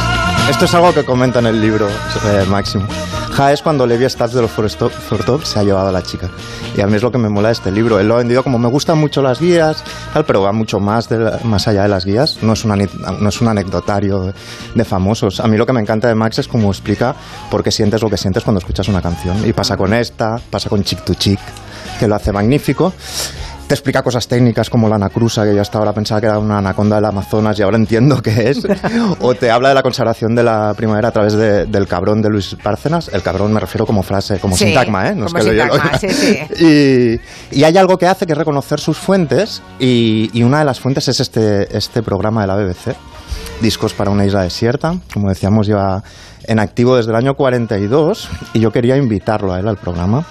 Esto es algo que comenta en el libro eh, Máximo. Ja es cuando Levi Strauss de los Forestop se ha llevado a la chica. Y a mí es lo que me mola de este libro. Él lo ha vendido como me gustan mucho las guías, tal, pero va mucho más, de la- más allá de las guías. No es, un ani- no es un anecdotario de famosos. A mí lo que me encanta de Max es cómo explica por qué sientes lo que sientes cuando escuchas una canción. Y pasa con esta, pasa con Chick to Chick, que lo hace magnífico. Te explica cosas técnicas como la anacrusa, que yo hasta ahora pensaba que era una anaconda del Amazonas y ahora entiendo que es. *laughs* o te habla de la consagración de la primavera a través de- del cabrón de Luis Bárcenas. El cabrón me refiero como frase, como Sí, sintagma, ¿eh? No como es que lo- sí, sí. *laughs* y, y hay algo que hace que es reconocer sus fuentes y, y una de las fuentes es este, este programa de la BBC, Discos para una isla desierta, como decíamos lleva en activo desde el año 42 y yo quería invitarlo a él al programa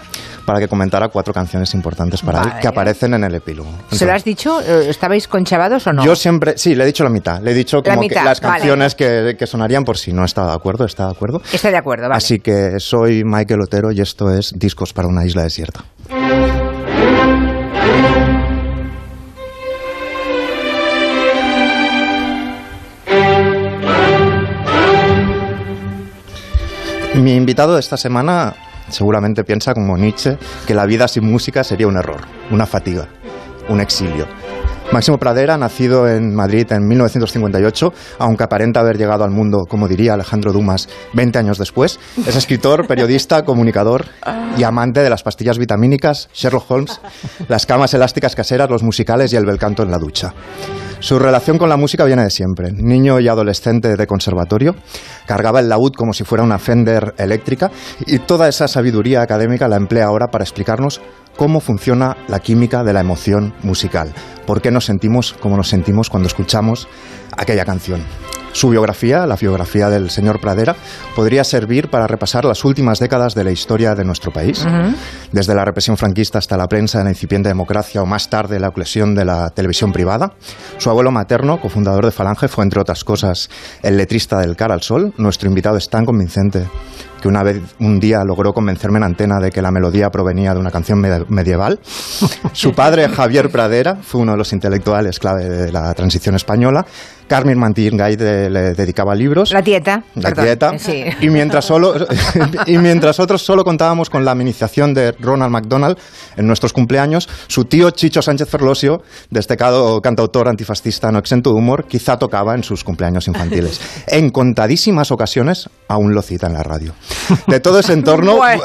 para que comentara cuatro canciones importantes para Vale. él que aparecen en el epílogo. ¿Se lo has dicho? Eh, ¿Estabais conchavados o no? Yo siempre, sí, le he dicho la mitad. Le he dicho La como que las vale. canciones que, que sonarían por si no estaba de acuerdo, está de acuerdo. Estoy de acuerdo, vale. Así que soy Michael Otero y esto es Discos para una isla desierta. Mi invitado de esta semana seguramente piensa como Nietzsche que la vida sin música sería un error, una fatiga, un exilio. Máximo Pradera, nacido en Madrid en 1958, aunque aparenta haber llegado al mundo, como diría Alejandro Dumas, 20 años después, es escritor, *laughs* periodista, comunicador y amante de las pastillas vitamínicas, Sherlock Holmes, las camas elásticas caseras, los musicales y el bel canto en la ducha. Su relación con la música viene de siempre. Niño y adolescente de conservatorio, cargaba el laúd como si fuera una Fender eléctrica y toda esa sabiduría académica la emplea ahora para explicarnos cómo funciona la química de la emoción musical. ¿Por qué nos sentimos como nos sentimos cuando escuchamos aquella canción? Su biografía, la biografía del señor Pradera, podría servir para repasar las últimas décadas de la historia de nuestro país, desde la represión franquista hasta la prensa en la incipiente democracia o más tarde la oclusión de la televisión privada. Su abuelo materno, cofundador de Falange, fue entre otras cosas el letrista del Cara al Sol. Nuestro invitado es tan convincente que una vez un día logró convencerme en antena de que la melodía provenía de una canción medieval. Su padre, Javier Pradera, fue uno de los intelectuales clave de la transición española. Carmen Mantingay de- le dedicaba libros. La dieta. La perdón, dieta. Sí. *laughs* Y mientras, solo, *laughs* y mientras otros solo contábamos con la amenización de Ronald McDonald en nuestros cumpleaños, su tío Chicho Sánchez Ferlosio, destacado cantautor antifascista no exento de humor, quizá tocaba en sus cumpleaños infantiles. *laughs* En contadísimas ocasiones aún lo cita en la radio. De todo ese entorno... Bueno,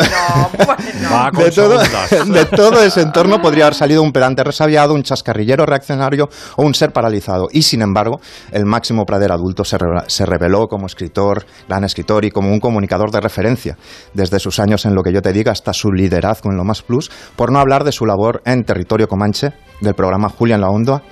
Va con de todo, de todo ese entorno podría haber salido un pedante resabiado, un chascarrillero reaccionario o un ser paralizado. Y sin embargo, el máximo Pradera adulto se, se reveló como escritor, gran escritor y como un comunicador de referencia, desde sus años en lo que yo te diga hasta su liderazgo en lo más plus, por no hablar de su labor en territorio comanche del programa Julia en la Onda.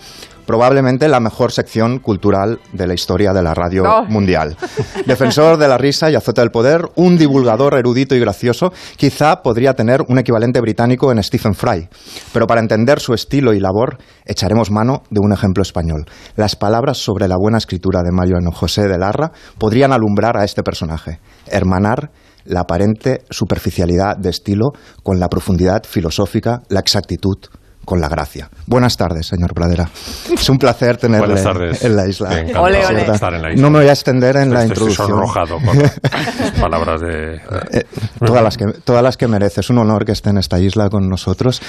Probablemente la mejor sección cultural de la historia de la radio No. mundial. *laughs* Defensor de la risa y azote del poder, un divulgador erudito y gracioso, quizá podría tener un equivalente británico en Stephen Fry. Pero para entender su estilo y labor, echaremos mano de un ejemplo español. Las palabras sobre la buena escritura de Mario José de Larra podrían alumbrar a este personaje, hermanar la aparente superficialidad de estilo con la profundidad filosófica, la exactitud con la gracia. Buenas tardes, señor Pradera. Es un placer tenerle en la isla. Ole, ole. estar en la isla. No me voy a extender en la Estoy introducción. sonrojado con las *laughs* palabras de... Eh, todas, las que, todas las que merece. Es un honor que esté en esta isla con nosotros.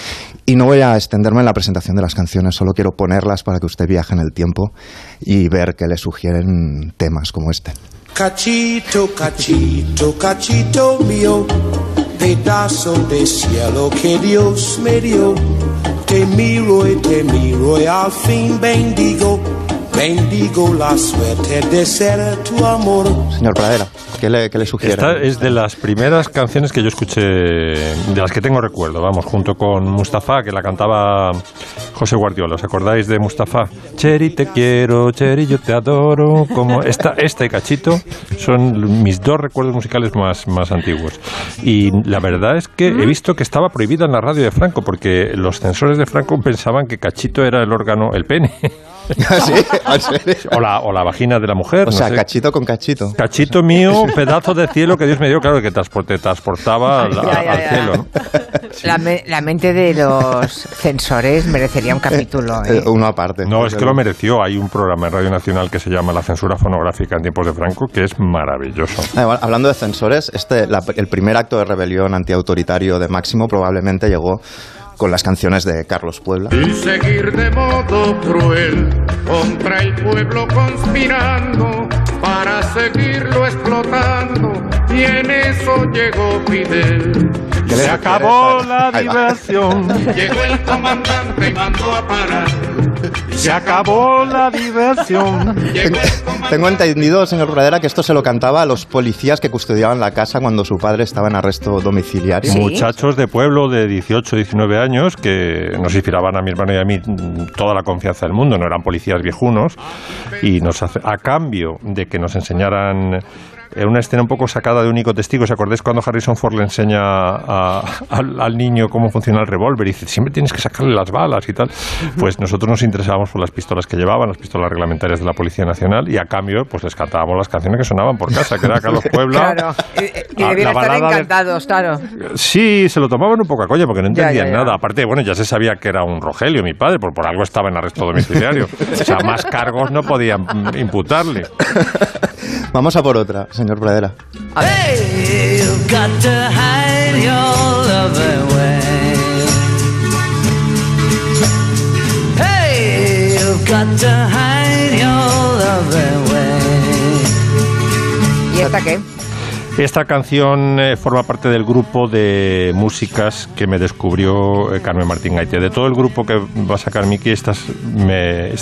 Y no voy a extenderme en la presentación de las canciones, solo quiero ponerlas para que usted viaje en el tiempo y ver que le sugieren temas como este. Cachito, cachito, cachito mío, pedazo de cielo que Dios me dio. Te miro y te miro y al fin bendigo, bendigo la suerte de ser tu amor. Señor Pradera, ¿qué le, qué le sugiere? Esta es de las primeras canciones que yo escuché, de las que tengo recuerdo, vamos, junto con Mustafa, que la cantaba José Guardiola. ¿Os acordáis de Mustafa? Cheri, te quiero, Cheri, yo te adoro. Como esta, esta y Cachito son mis dos recuerdos musicales más, más antiguos. Y la verdad es que he visto que estaba prohibida en la radio de Franco, porque los censores de Franco pensaban que Cachito era el órgano, el pene. *laughs* ¿Ah, sí? *laughs* ¿En serio? O la, o la vagina de la mujer. O no sea, sé. cachito con cachito. Cachito mío, *laughs* pedazo de cielo que Dios me dio, claro, que transporte, transportaba al, Ya, ya, al ya. cielo. ¿no? La, me- la mente de los censores merecería un capítulo. ¿eh? Eh, uno aparte. No, es que lo mereció. Hay un programa en Radio Nacional que se llama La censura fonográfica en tiempos de Franco, que es maravilloso. Ah, Hablando de censores, este, la- el primer acto de rebelión antiautoritario de Máximo probablemente llegó con las canciones de Carlos Puebla. Y seguir de modo cruel contra el pueblo conspirando para seguirlo explotando. Y en eso llegó Fidel. ¿Qué le Se acabó la diversión. Llegó el comandante y mandó a parar. Se acabó la diversión. Tengo entendido, señor Pradera, que esto se lo cantaba a los policías que custodiaban la casa cuando su padre estaba en arresto domiciliario. Muchachos de pueblo de 18, 19 años que nos inspiraban a mi hermano y a mí toda la confianza del mundo, no eran policías viejunos y nos hace- a cambio de que nos enseñaran en una escena un poco sacada de único testigo, ¿os acordáis cuando Harrison Ford le enseña a- al, al niño cómo funciona el revólver y dice, siempre tienes que sacarle las balas y tal? Pues nosotros nos interesábamos por las pistolas que llevaban, las pistolas reglamentarias de la Policía Nacional y a cambio pues les cantábamos las canciones que sonaban por casa, que era Carlos *laughs* Puebla. Claro, y, la estar encantados, claro. Sí, se lo tomaban un poco a coña porque no Ya, ya, entendían ya. nada. Aparte, bueno, ya se sabía que era un Rogelio, mi padre, por, por algo estaba en arresto domiciliario. o sea, más cargos no podían imputarle. *laughs* Vamos a por otra, señor Pradera. Hey, you've got to hide your love away. Hey, you've got to hide your love away. ¿Y esta qué? Esta canción eh, forma parte del grupo de músicas que me descubrió eh, Carmen Martín Gaite. De todo el grupo que va a sacar Miki, esta, es- me- eh,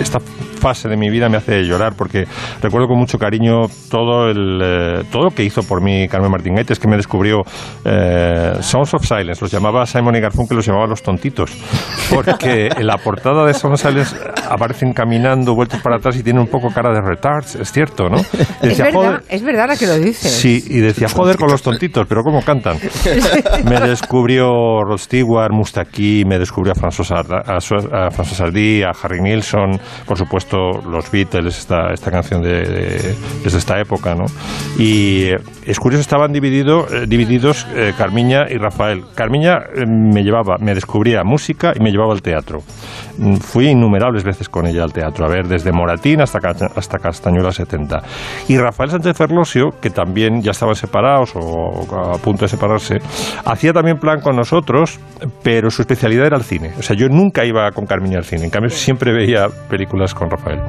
esta fase de mi vida me hace llorar porque recuerdo con mucho cariño todo, el, eh, todo lo que hizo por mí Carmen Martín Gaite. Es que me descubrió Sounds of Silence, los llamaba Simon y Garfunkel, los llamaba los tontitos. Porque *laughs* en la portada de Sounds of Silence aparecen caminando, vueltos para atrás y tienen un poco cara de retards, es cierto, ¿no? Es verdad, "Joder, es verdad la que lo dices. Sí, y decía, joder con los tontitos, pero ¿cómo cantan? *laughs* Me descubrió Rod Stewart, Mustaki, me descubrió a François, a François a Harry Nilsson, por supuesto los Beatles, esta, esta canción de, de- desde esta época, ¿no? Y eh, es curioso, estaban dividido, eh, divididos eh, Carmiña y Rafael. Carmiña eh, me llevaba, me descubría música y me llevaba al teatro. Fui innumerables veces con ella al teatro, a ver, desde Moratín hasta, hasta Castañuela 70. Y Rafael Sánchez Ferlosio, que también ya estaban separados o a punto de separarse, hacía también plan con nosotros, pero su especialidad era el cine. O sea, yo nunca iba con Carmiña al cine, en cambio siempre veía películas con Rafael.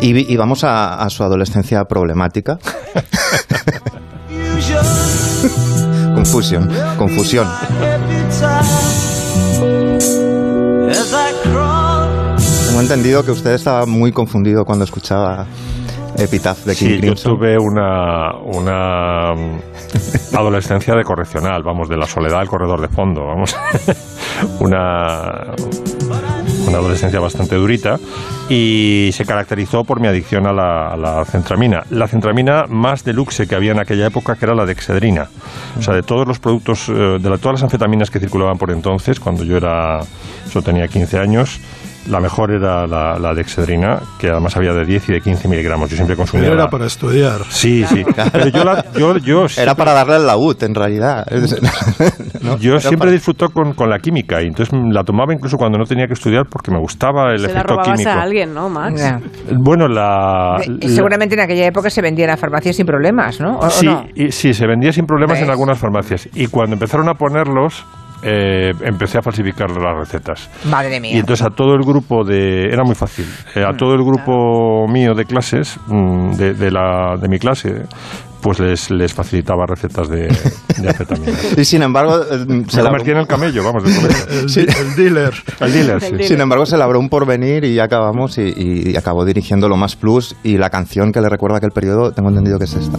Y, y vamos a, a su adolescencia problemática. *laughs* Confusión, confusión. Tengo entendido que usted estaba muy confundido cuando escuchaba Epitaph de King Sí, yo Crimson. tuve una, una mm, adolescencia de correccional, vamos, de la soledad al corredor de fondo, vamos. *laughs* una, una adolescencia bastante durita y se caracterizó por mi adicción a la, a la centramina. La centramina más deluxe que había en aquella época, que era la de excedrina. O sea, de todos los productos, eh, de la- todas las anfetaminas que circulaban por entonces, cuando yo era, yo tenía 15 años, la mejor era la, la dexedrina, que además había de 10 y de 15 miligramos. Yo siempre consumía. Pero era la- para estudiar. Sí, sí. Pero yo, la- yo, yo *laughs* Era para darle al laúd, en realidad. *laughs* yo era siempre para- disfruto con, con la química y entonces la tomaba incluso cuando no tenía que estudiar porque me gustaba el Se la efecto robabas químico. a alguien, ¿no, Max? Bueno, la, Y la- seguramente en aquella época se vendía en la farmacia sin problemas, ¿no? ¿O- o sí, no? y- sí, se vendía sin problemas en algunas farmacias y cuando empezaron a ponerlos eh, empecé a falsificar las recetas. Madre mía. Y entonces a todo el grupo de... Era muy fácil. eh, a todo el grupo mío de clases, mm, de, de la, de mi clase, pues les, les facilitaba recetas de, de. *laughs* Y sin embargo, eh, se en el camello, vamos. *laughs* El, Sí. el dealer. El dealer, sí. sin embargo, se labró un porvenir y ya acabamos y, y acabó dirigiendo lo más plus y la canción que le recuerda aquel periodo, tengo entendido que es esta.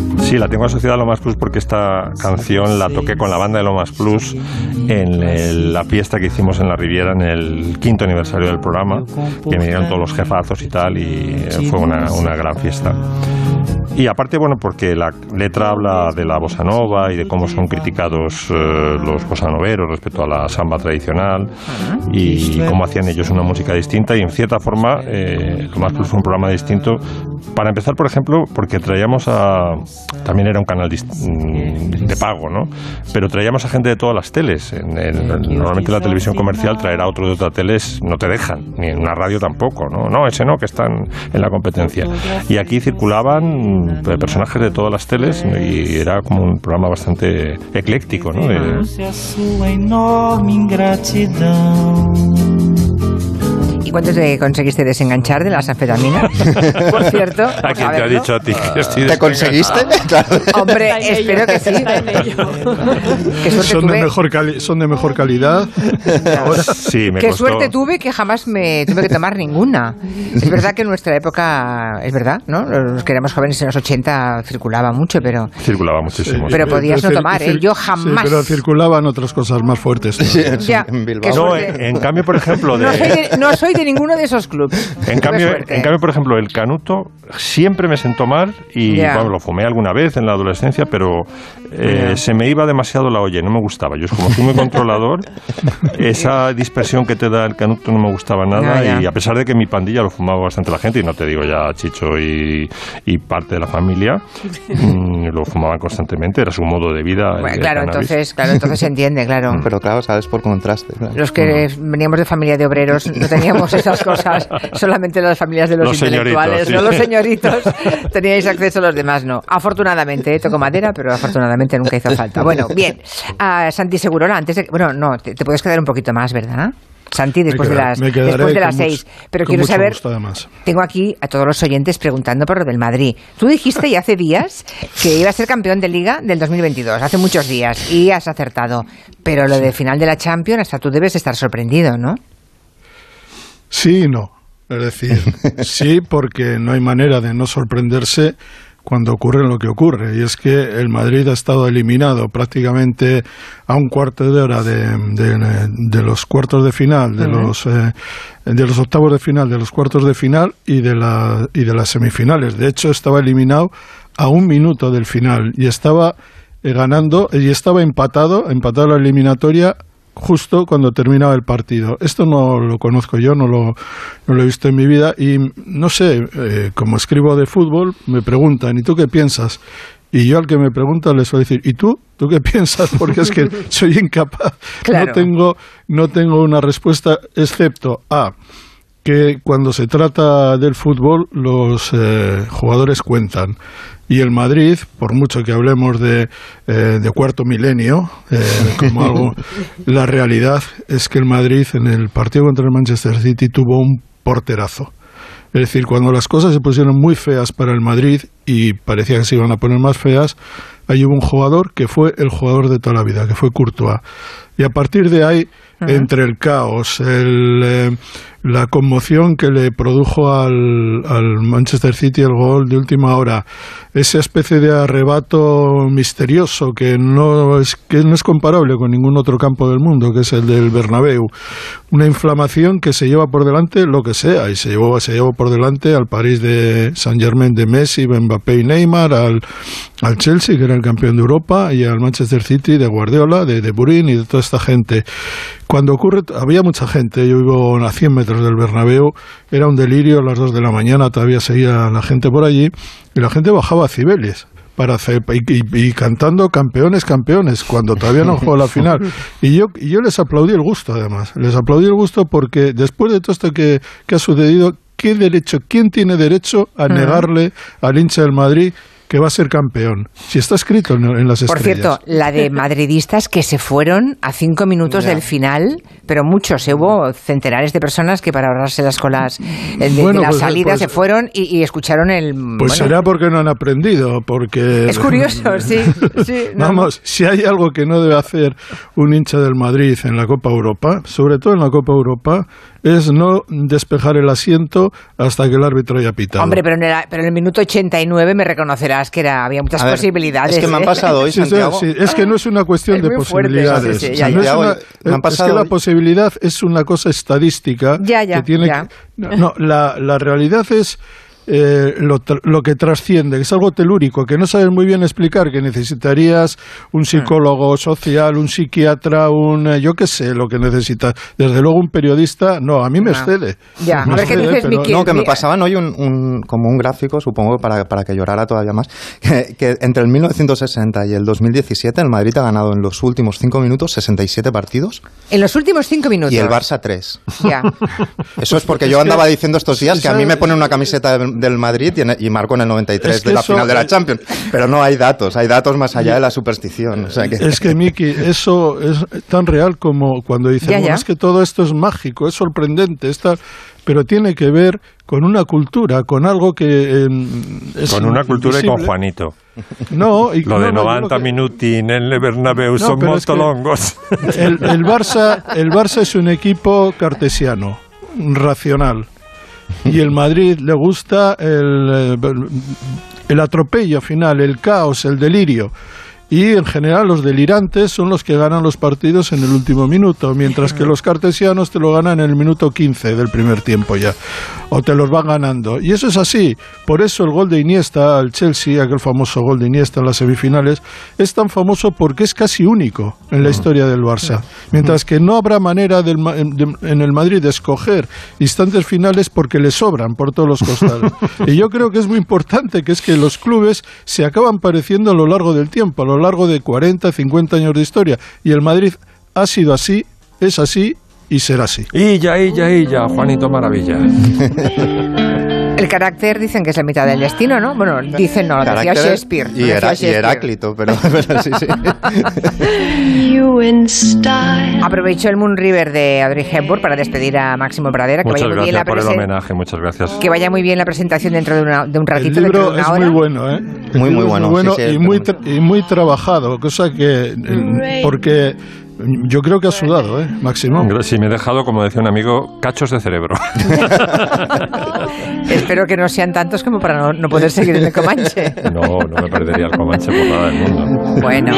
Sí, la tengo asociada a Lo Más Plus porque esta canción la toqué con la banda de Lo Más Plus en el- la fiesta que hicimos en la Riviera en el quinto aniversario del programa, que me dieron todos los jefazos y tal, y fue una, una gran fiesta. Y aparte, bueno, porque la letra habla de la bossa nova y de cómo son criticados eh, los bossa noveros respecto a la samba tradicional y cómo hacían ellos una música distinta. Y en cierta forma eh, lo más plus fue un programa distinto para empezar por ejemplo porque traíamos a también era un canal mm, de pago no pero traíamos a gente de todas las teles. En- en- normalmente la televisión comercial traer a otro de otras teles no te dejan ni en una radio tampoco no no ese no que están en la competencia. Y aquí circulaban personajes de todas las teles y era como un programa bastante ecléctico no De- cuánto te conseguiste desenganchar de las anfetaminas? *laughs* Por cierto. ¿A quién te ha dicho a ti que estoy ¿Te conseguiste? *laughs* Claro. Hombre, espero que sí. Qué suerte Son de, tuve. mejor cali- son de mejor calidad. *laughs* Ahora, Sí, me Qué costó. suerte tuve que jamás me tuve que tomar ninguna. Es verdad que en nuestra época, es verdad, ¿no? Los que éramos jóvenes en los 80 circulaba mucho, pero Circulaba muchísimo. Pero podías no tomar, ¿eh? Yo sí, jamás. pero circulaban otras cosas más fuertes. todavía. ya, en Bilbao. No, en, en cambio, por ejemplo, de, No soy de, no soy de ninguno de esos clubs. en cambio, suerte. en cambio, por ejemplo, el canuto siempre me sentó mal y bueno, lo fumé alguna vez en la adolescencia, pero eh, se me iba demasiado la olla, y no me gustaba. Yo como soy muy controlador, *laughs* esa dispersión que te da el canuto no me gustaba nada y a pesar de que mi pandilla lo fumaba bastante la gente y no te digo ya Chicho y, y parte de la familia, *laughs* mm, lo fumaban constantemente, era su modo de vida. Bueno, claro, cannabis. entonces, claro, entonces se entiende, claro. Pero claro, sabes por contraste. claro. Los que veníamos de familia de obreros no teníamos esas cosas, solamente las familias de los, intelectuales, sí. no los señoritos, teníais acceso, los demás no. Afortunadamente, eh, toco madera, pero afortunadamente nunca hizo falta. Bueno, bien, a Santi Segurola, antes de... Bueno, no, te, te puedes quedar un poquito más, ¿verdad? Santi, después de las, después de las mucho- seis. Pero quiero saber, tengo aquí a todos los oyentes preguntando por lo del Madrid. Tú dijiste ya hace días que iba a ser campeón de Liga del 2022, hace muchos días, y has acertado. Pero lo de final de la Champions, hasta tú debes estar sorprendido, ¿no? Sí y no. Es decir, *laughs* sí porque no hay manera de no sorprenderse cuando ocurre lo que ocurre. Y es que el Madrid ha estado eliminado prácticamente a un cuarto de hora de, de- de los cuartos de final, de los, eh, de los octavos de final, de los cuartos de final y de, la, y de las semifinales. De hecho, estaba eliminado a un minuto del final y estaba eh, ganando y estaba empatado, empatado la eliminatoria justo cuando terminaba el partido. Esto no lo conozco yo, no lo, no lo he visto en mi vida y no sé, eh, como escribo de fútbol, me preguntan, ¿y tú qué piensas? Y yo al que me pregunta le suelo decir, ¿y tú? ¿Tú qué *laughs* piensas? Porque es que soy incapaz. Claro. No, tengo, no tengo una respuesta excepto a que cuando se trata del fútbol los eh, jugadores cuentan. Y el Madrid, por mucho que hablemos de, eh, de cuarto milenio, eh, *laughs* como algo, la realidad es que el Madrid en el partido contra el Manchester City tuvo un porterazo. Es decir, cuando las cosas se pusieron muy feas para el Madrid y parecía que se iban a poner más feas, ahí hubo un jugador que fue el jugador de toda la vida, que fue Courtois. Y a partir de ahí, entre el caos, el, eh, la conmoción que le produjo al, al Manchester City el gol de última hora, esa especie de arrebato misterioso que no es que no es comparable con ningún otro campo del mundo, que es el del Bernabéu, una inflamación que se lleva por delante lo que sea y se llevó se llevó por delante al París de Saint Germain de Messi, Mbappé y Neymar, al, al Chelsea que era el campeón de Europa y al Manchester City de Guardiola, de De Burin y de toda esta gente. Cuando ocurre, había mucha gente, yo vivo a 100 metros del Bernabéu, era un delirio, a las 2 de la mañana todavía seguía la gente por allí, y la gente bajaba a Cibeles para hacer, y, y- y cantando campeones, campeones, cuando todavía no jugó la final. Y yo, y yo les aplaudí el gusto, además. Les aplaudí el gusto porque después de todo esto que, que ha sucedido, ¿qué derecho, quién tiene derecho a negarle al hincha del Madrid que va a ser campeón? Si está escrito en, en las Por estrellas. cierto, la de madridistas que se fueron a cinco minutos Ya. del final, pero muchos, eh, hubo centenares de personas que para ahorrarse las colas eh, de, la pues, salida pues- se fueron y, y escucharon el... Pues bueno, será porque no han aprendido, porque... Es curioso, *laughs* sí, sí, no, Vamos, si hay algo que no debe hacer un hincha del Madrid en la Copa Europa, sobre todo en la Copa Europa, es no despejar el asiento hasta que el árbitro haya pitado. Hombre, pero en, el, pero en el minuto 89 me reconocerás que era, había muchas ver, posibilidades. es que me han ¿eh? pasado hoy, Sí, Santiago. sí, es que no es una cuestión Es de fuerte, posibilidades. sí, ya, ya. no es, una- me han es pasado que la posibilidad es una cosa estadística Ya, ya, que tiene ya. que- no, no, la, la realidad es eh, lo, lo que trasciende, que es algo telúrico, que no sabes muy bien explicar, que necesitarías un psicólogo social, un psiquiatra, un eh, yo qué sé, lo que necesitas. Desde luego un periodista, no, a mí me No. excede. Ya, Me a ver qué excede, dices, pero-. No, que me pasaban hoy un, un- como un gráfico, supongo, para, para que llorara todavía más, *laughs* que, que entre el 1960 y el 2017 el Madrid ha ganado en los últimos cinco minutos 67 partidos En los últimos cinco minutos. y el Barça 3. Ya. Eso es porque Es yo que- andaba diciendo estos días que a mí me ponen una camiseta del, del Madrid y, en- y marco en el 93 Es que de la eso- final de la Champions. Pero no hay datos, hay datos más allá de la superstición. O sea que... Es que, Miki, eso es tan real como cuando dicen, Ya, bueno, es que todo esto es mágico, es sorprendente, es tal", pero tiene que ver con una cultura, con algo que eh, es Con una cultura y con. Juanito. No, y Lo no, de no, yo 90 lo que- minuti nel Bernabéu No, son pero es que. El, el Barça, el Barça es un equipo cartesiano, racional. Y el Madrid le gusta el, eh, el atropello final, el caos, el delirio. Y en general los delirantes son los que ganan los partidos en el último minuto, mientras que los cartesianos te lo ganan en el minuto 15 del primer tiempo ya, o te los van ganando. Y eso es así. Por eso el gol de Iniesta al Chelsea, aquel famoso gol de Iniesta en las semifinales, es tan famoso porque es casi único en la historia del Barça. Mientras que no habrá manera del de- en el Madrid de escoger instantes finales porque le sobran por todos los costados. *laughs* y yo creo que es muy importante que es que los clubes se acaban pareciendo a lo largo del tiempo, a lo largo de 40, 50 años de historia. Y el Madrid ha sido así, es así y será así. Y ya, y ya, y ya, Juanito Maravilla. *laughs* El carácter dicen que es la mitad del destino, ¿no? Bueno, dicen no, lo decía Shakespeare. y. Heráclito, pero, *laughs* pero sí, sí. Aprovechó el Moon River de Audrey Hepburn para despedir a Máximo Pradera. Que Muchas vaya muy bien la gracias por el homenaje, muchas gracias. Que vaya muy bien la presentación dentro de, una- de un El ratito, de libro una es hora. muy bueno, ¿eh? El Muy, muy bueno, sí, sí, y, muy tra- y muy trabajado, cosa que... eh, Porque yo creo que ha sudado, ¿eh, Máximo? Sí, me he dejado, como decía un amigo, cachos de cerebro. *laughs* Espero que no sean tantos como para no, no poder seguir en el Comanche. No, no me perdería el Comanche por nada del mundo. Bueno.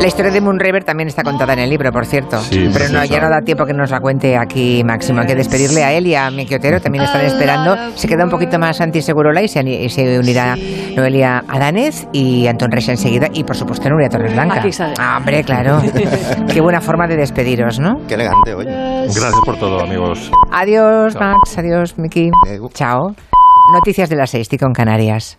La historia de Moon River también está contada en el libro, por cierto. Sí, Pero no, ya no da tiempo que nos la cuente aquí Máximo. Hay que despedirle a él y a Miki Otero. También están esperando. Se queda un poquito más Santi Segurola y se, y se unirá Noelia Adánez y Antón Recha enseguida. Y por supuesto Nuria Torres Blanca. Aquí sale. Ah, hombre, claro. *laughs* Qué buena forma de despediros, ¿no? Qué elegante, oye. Gracias por todo, amigos. Adiós, Chao. Max. Adiós, Miki. Chao. Noticias de las seis, con Canarias.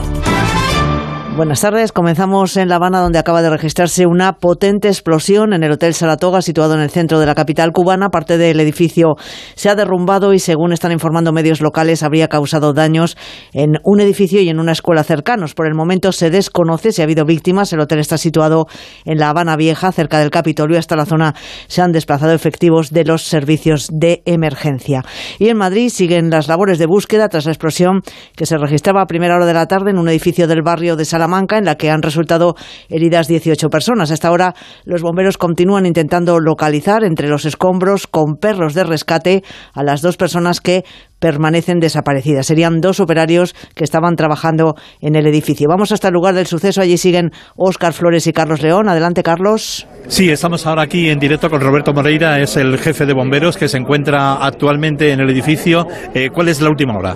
Buenas tardes. Comenzamos en La Habana, donde acaba de registrarse una potente explosión en el Hotel Saratoga, situado en el centro de la capital cubana. Parte del edificio se ha derrumbado y, según están informando medios locales, habría causado daños en un edificio y en una escuela cercanos. Por el momento se desconoce si ha habido víctimas. El hotel está situado en La Habana Vieja, cerca del Capitolio. Hasta la zona se han desplazado efectivos de los servicios de emergencia. Y en Madrid siguen las labores de búsqueda tras la explosión que se registraba a primera hora de la tarde en un edificio del barrio de Salamanca En la que han resultado heridas 18 personas. Hasta ahora, los bomberos continúan intentando localizar entre los escombros con perros de rescate a las dos personas que permanecen desaparecidas. Serían dos operarios que estaban trabajando en el edificio. Vamos hasta el lugar del suceso. Allí siguen Óscar Flores y Carlos León. Adelante, Carlos. Sí, estamos ahora aquí en directo con Roberto Moreira, es el jefe de bomberos que se encuentra actualmente en el edificio. Eh, ¿Cuál es la última hora?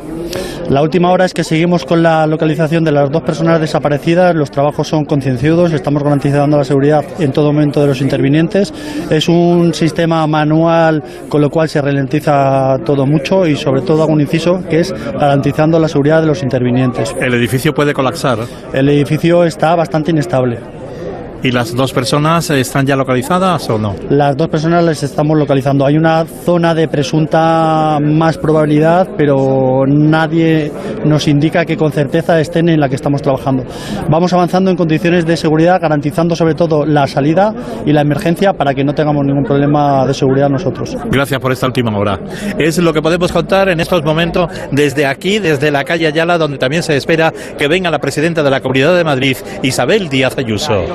La última hora es que seguimos con la localización de las dos personas desaparecidas. Los trabajos son concienciudos, estamos garantizando la seguridad en todo momento de los intervinientes. Es un sistema manual con lo cual se ralentiza todo mucho y sobre todo todo hago un inciso que es garantizando la seguridad de los intervinientes. ¿El edificio puede colapsar? El edificio está bastante inestable. ¿Y las dos personas están ya localizadas o no? Las dos personas las estamos localizando. Hay una zona de presunta más probabilidad, pero nadie nos indica que con certeza estén en la que estamos trabajando. Vamos avanzando en condiciones de seguridad, garantizando sobre todo la salida y la emergencia para que no tengamos ningún problema de seguridad nosotros. Gracias por esta última hora. Es lo que podemos contar en estos momentos desde aquí, desde la calle Ayala, donde también se espera que venga la presidenta de la Comunidad de Madrid, Isabel Díaz Ayuso.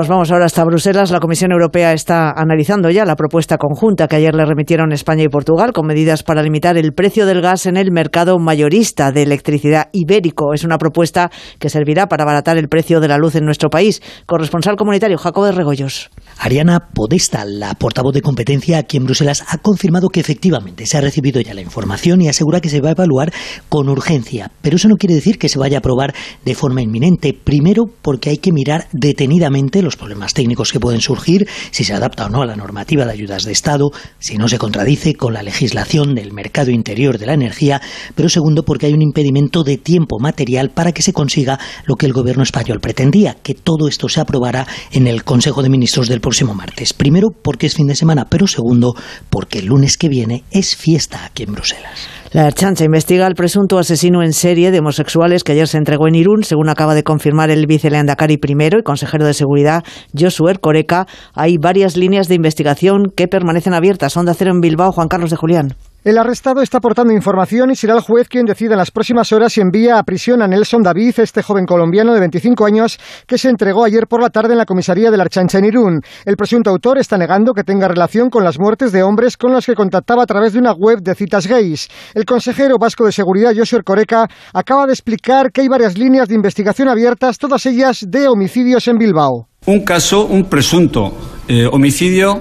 Nos vamos ahora hasta Bruselas. La Comisión Europea está analizando ya la propuesta conjunta que ayer le remitieron España y Portugal con medidas para limitar el precio del gas en el mercado mayorista de electricidad ibérico. Es una propuesta que servirá para abaratar el precio de la luz en nuestro país. Corresponsal comunitario Jacobo de Regoyos. Ariana Podesta, la portavoz de competencia aquí en Bruselas, ha confirmado que efectivamente se ha recibido ya la información y asegura que se va a evaluar con urgencia. Pero eso no quiere decir que se vaya a aprobar de forma inminente. Primero, porque hay que mirar detenidamente los problemas técnicos que pueden surgir, si se adapta o no a la normativa de ayudas de Estado, si no se contradice con la legislación del mercado interior de la energía, pero segundo porque hay un impedimento de tiempo material para que se consiga lo que el gobierno español pretendía, que todo esto se aprobara en el Consejo de Ministros del próximo martes. Primero porque es fin de semana, pero segundo porque el lunes que viene es fiesta aquí en Bruselas. La chancha investiga al presunto asesino en serie de homosexuales que ayer se entregó en Irún, según acaba de confirmar el viceleandacari primero y consejero de seguridad Josué Coreca. Hay varias líneas de investigación que permanecen abiertas. Onda Cero en Bilbao, Juan Carlos de Julián. El arrestado está aportando información y será el juez quien decida en las próximas horas si envía a prisión a Nelson David, este joven colombiano de 25 años que se entregó ayer por la tarde en la comisaría de la Archancha en Irún. El presunto autor está negando que tenga relación con las muertes de hombres con los que contactaba a través de una web de citas gays. El consejero vasco de seguridad, Joshua Coreca, acaba de explicar que hay varias líneas de investigación abiertas, todas ellas de homicidios en Bilbao. Un caso, un presunto eh, homicidio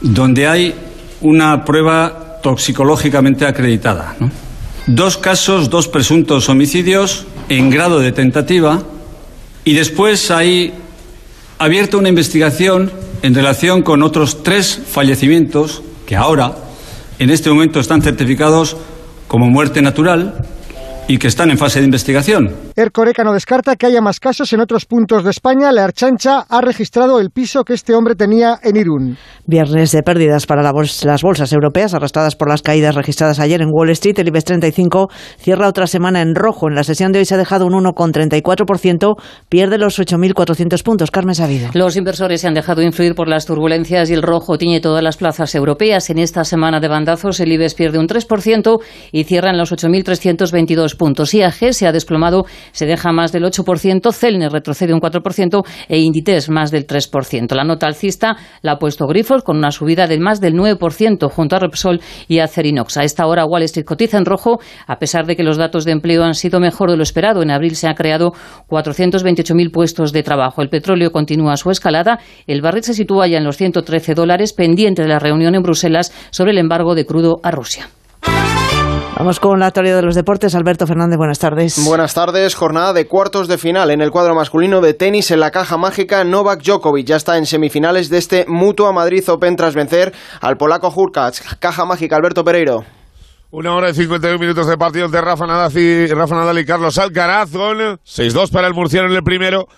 donde hay una prueba toxicológicamente acreditada. Dos casos, dos presuntos homicidios en grado de tentativa y después hay abierta una investigación en relación con otros tres fallecimientos que ahora, en este momento, están certificados como muerte natural y que están en fase de investigación. Ercoreca no descarta que haya más casos en otros puntos de España. La Archancha ha registrado el piso que este hombre tenía en Irún. Viernes de pérdidas para las bolsas europeas arrastradas por las caídas registradas ayer en Wall Street. El IBEX 35 cierra otra semana en rojo. En la sesión de hoy se ha dejado un 1,34%, pierde los 8.400 puntos. Carmen Sabido. Los inversores se han dejado influir por las turbulencias y el rojo tiñe todas las plazas europeas. En esta semana de bandazos el IBEX pierde un 3% y cierra en los 8.322 puntos. IAG se ha desplomado se deja más del 8%, Celner retrocede un 4% e Inditex más del 3%. La nota alcista la ha puesto Grifos con una subida del más del 9% junto a Repsol y a Cerinox. A esta hora Wall Street cotiza en rojo a pesar de que los datos de empleo han sido mejor de lo esperado. En abril se han creado 428.000 puestos de trabajo. El petróleo continúa su escalada. El barril se sitúa ya en los 113 dólares pendiente de la reunión en Bruselas sobre el embargo de crudo a Rusia. Vamos con la actualidad de los deportes. Alberto Fernández, buenas tardes. Buenas tardes. Jornada de cuartos de final en el cuadro masculino de tenis en la caja mágica. Novak Djokovic ya está en semifinales de este Mutua Madrid Open tras vencer al polaco Hurkacz. Caja mágica, Alberto Pereiro. Una hora y 51 minutos de partido entre Rafa Nadal y, Rafa Nadal y Carlos Alcaraz con 6-2 para el murciano en el primero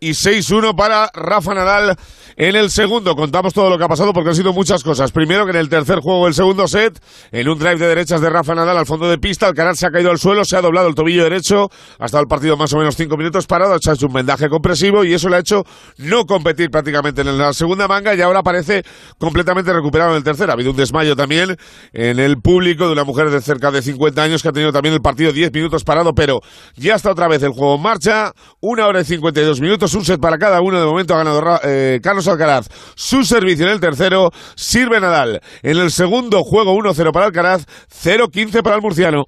y 6-1 para Rafa Nadal en el segundo. Contamos todo lo que ha pasado porque han sido muchas cosas. Primero que en el tercer juego del segundo set, en un drive de derechas de Rafa Nadal al fondo de pista, el canal se ha caído al suelo, se ha doblado el tobillo derecho, ha estado el partido más o menos cinco minutos parado, ha hecho un vendaje compresivo y eso le ha hecho no competir prácticamente en la segunda manga y ahora parece completamente recuperado en el tercer. Ha habido un desmayo también en el público de una mujer de cerca de 50 años que ha tenido también el partido 10 minutos parado, pero ya está otra vez el juego en marcha, una hora y 52 minutos, un set para cada uno. De momento ha ganado eh, Carlos Alcaraz su servicio en el tercero, sirve Nadal. En el segundo juego 1-0 para Alcaraz, 0-15 para el murciano.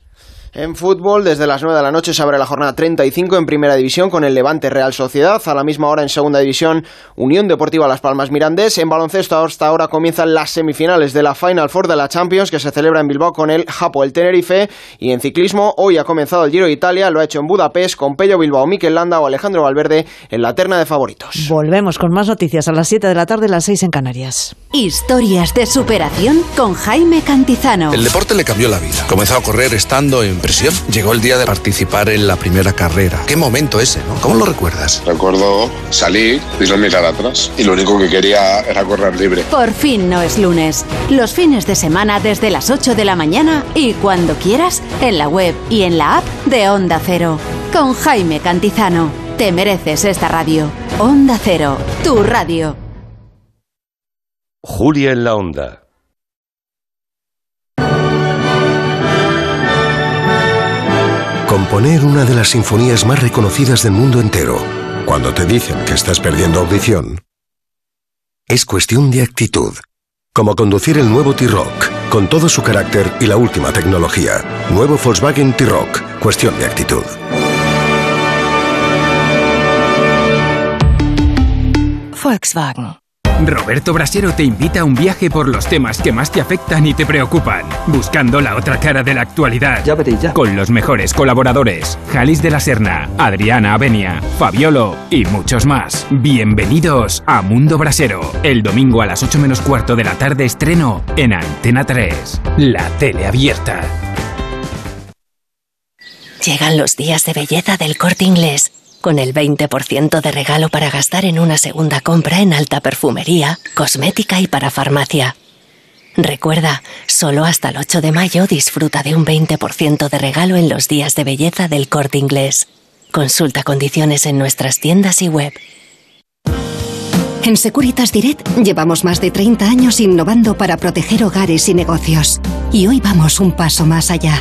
En fútbol, desde las 9 de la noche se abre la jornada 35 en Primera División con el Levante Real Sociedad. A la misma hora en Segunda División, Unión Deportiva Las Palmas Mirandés. En baloncesto, hasta ahora comienzan las semifinales de la Final Four de la Champions que se celebra en Bilbao con el Japo, el Tenerife. Y en ciclismo, hoy ha comenzado el Giro de Italia, lo ha hecho en Budapest con Pello Bilbao, Mikel Landa o Alejandro Valverde en la terna de favoritos. Volvemos con más noticias a las 7 de la tarde, las 6 en Canarias. Historias de superación con Jaime Cantizano. El deporte le cambió la vida. Comenzó a correr estando en Llegó el día de participar en la primera carrera. Qué momento ese, ¿no? ¿Cómo lo recuerdas? Recuerdo salir y no mirar atrás. Y lo único que quería era correr libre. Por fin no es lunes. Los fines de semana desde las 8 de la mañana y cuando quieras en la web y en la app de Onda Cero. Con Jaime Cantizano. Te mereces esta radio. Onda Cero, tu radio. Julia en la Onda. Componer una de las sinfonías más reconocidas del mundo entero, cuando te dicen que estás perdiendo audición, es cuestión de actitud. Como conducir el nuevo T-Rock, con todo su carácter y la última tecnología. Nuevo Volkswagen T-Rock, cuestión de actitud. Volkswagen. Roberto Brasero te invita a un viaje por los temas que más te afectan y te preocupan, buscando la otra cara de la actualidad. Ya. Con los mejores colaboradores, Jalis de la Serna, Adriana Avenia, Fabiolo y muchos más. Bienvenidos a Mundo Brasero. El domingo a las 8 menos cuarto de la tarde estreno en Antena 3, la tele abierta. Llegan los días de belleza del corte inglés con el 20% de regalo para gastar en una segunda compra en alta perfumería, cosmética y para farmacia. Recuerda, solo hasta el 8 de mayo disfruta de un 20% de regalo en los días de belleza del corte inglés. Consulta condiciones en nuestras tiendas y web. En Securitas Direct llevamos más de 30 años innovando para proteger hogares y negocios. Y hoy vamos un paso más allá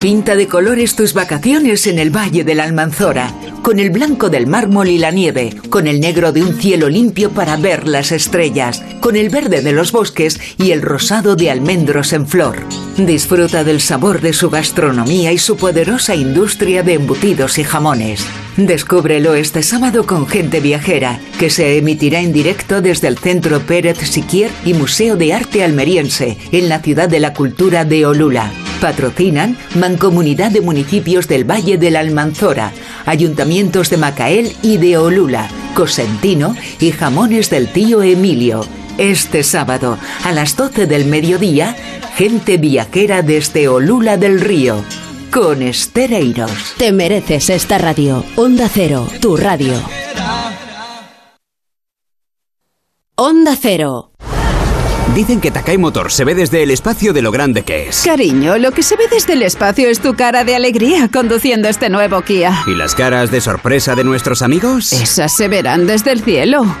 Pinta de colores tus vacaciones en el Valle de la Almanzora, con el blanco del mármol y la nieve, con el negro de un cielo limpio para ver las estrellas, con el verde de los bosques y el rosado de almendros en flor. Disfruta del sabor de su gastronomía y su poderosa industria de embutidos y jamones. Descúbrelo este sábado con Gente Viajera, que se emitirá en directo desde el Centro Pérez Siquier y Museo de Arte Almeriense, en la Ciudad de la Cultura de Olula. Patrocinan Mancomunidad de Municipios del Valle de la Almanzora, Ayuntamientos de Macael y de Olula, Cosentino y Jamones del Tío Emilio. Este sábado, a las 12 del mediodía, gente viajera desde Olula del Río, con Estereiros. Te mereces esta radio. Onda Cero, tu radio. Onda Cero. Dicen que Takai Motor se ve desde el espacio de lo grande que es. Cariño, lo que se ve desde el espacio es tu cara de alegría conduciendo este nuevo Kia. ¿Y las caras de sorpresa de nuestros amigos? Esas se verán desde el cielo. *laughs*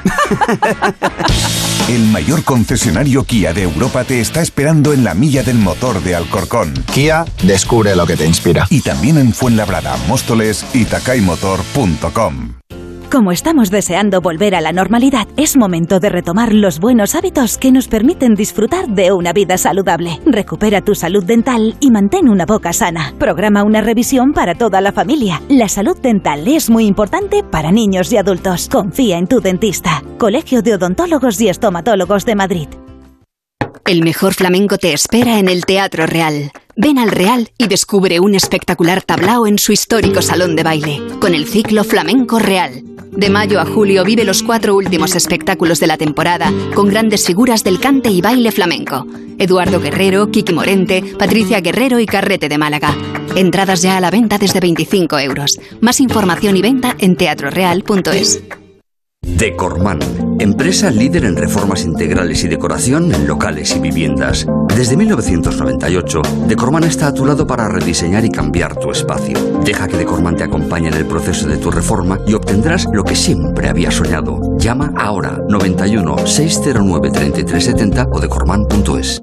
El mayor concesionario Kia de Europa te está esperando en la milla del motor de Alcorcón. Kia, descubre lo que te inspira. Y también en Fuenlabrada, Móstoles y takaymotor.com. Como estamos deseando volver a la normalidad, es momento de retomar los buenos hábitos que nos permiten disfrutar de una vida saludable. Recupera tu salud dental y mantén una boca sana. Programa una revisión para toda la familia. La salud dental es muy importante para niños y adultos. Confía en tu dentista. Colegio de Odontólogos y Estomatólogos de Madrid. El mejor flamenco te espera en el Teatro Real. Ven al Real y descubre un espectacular tablao en su histórico salón de baile, con el ciclo Flamenco Real. De mayo a julio vive los cuatro últimos espectáculos de la temporada, con grandes figuras del cante y baile flamenco. Eduardo Guerrero, Kiki Morente, Patricia Guerrero y Carrete de Málaga. Entradas ya a la venta desde 25 euros. Más información y venta en teatroreal.es. Decorman, empresa líder en reformas integrales y decoración en locales y viviendas. Desde 1998, Decorman está a tu lado para rediseñar y cambiar tu espacio. Deja que Decorman te acompañe en el proceso de tu reforma y obtendrás lo que siempre habías soñado. Llama ahora 91 609 3370 o decorman.es.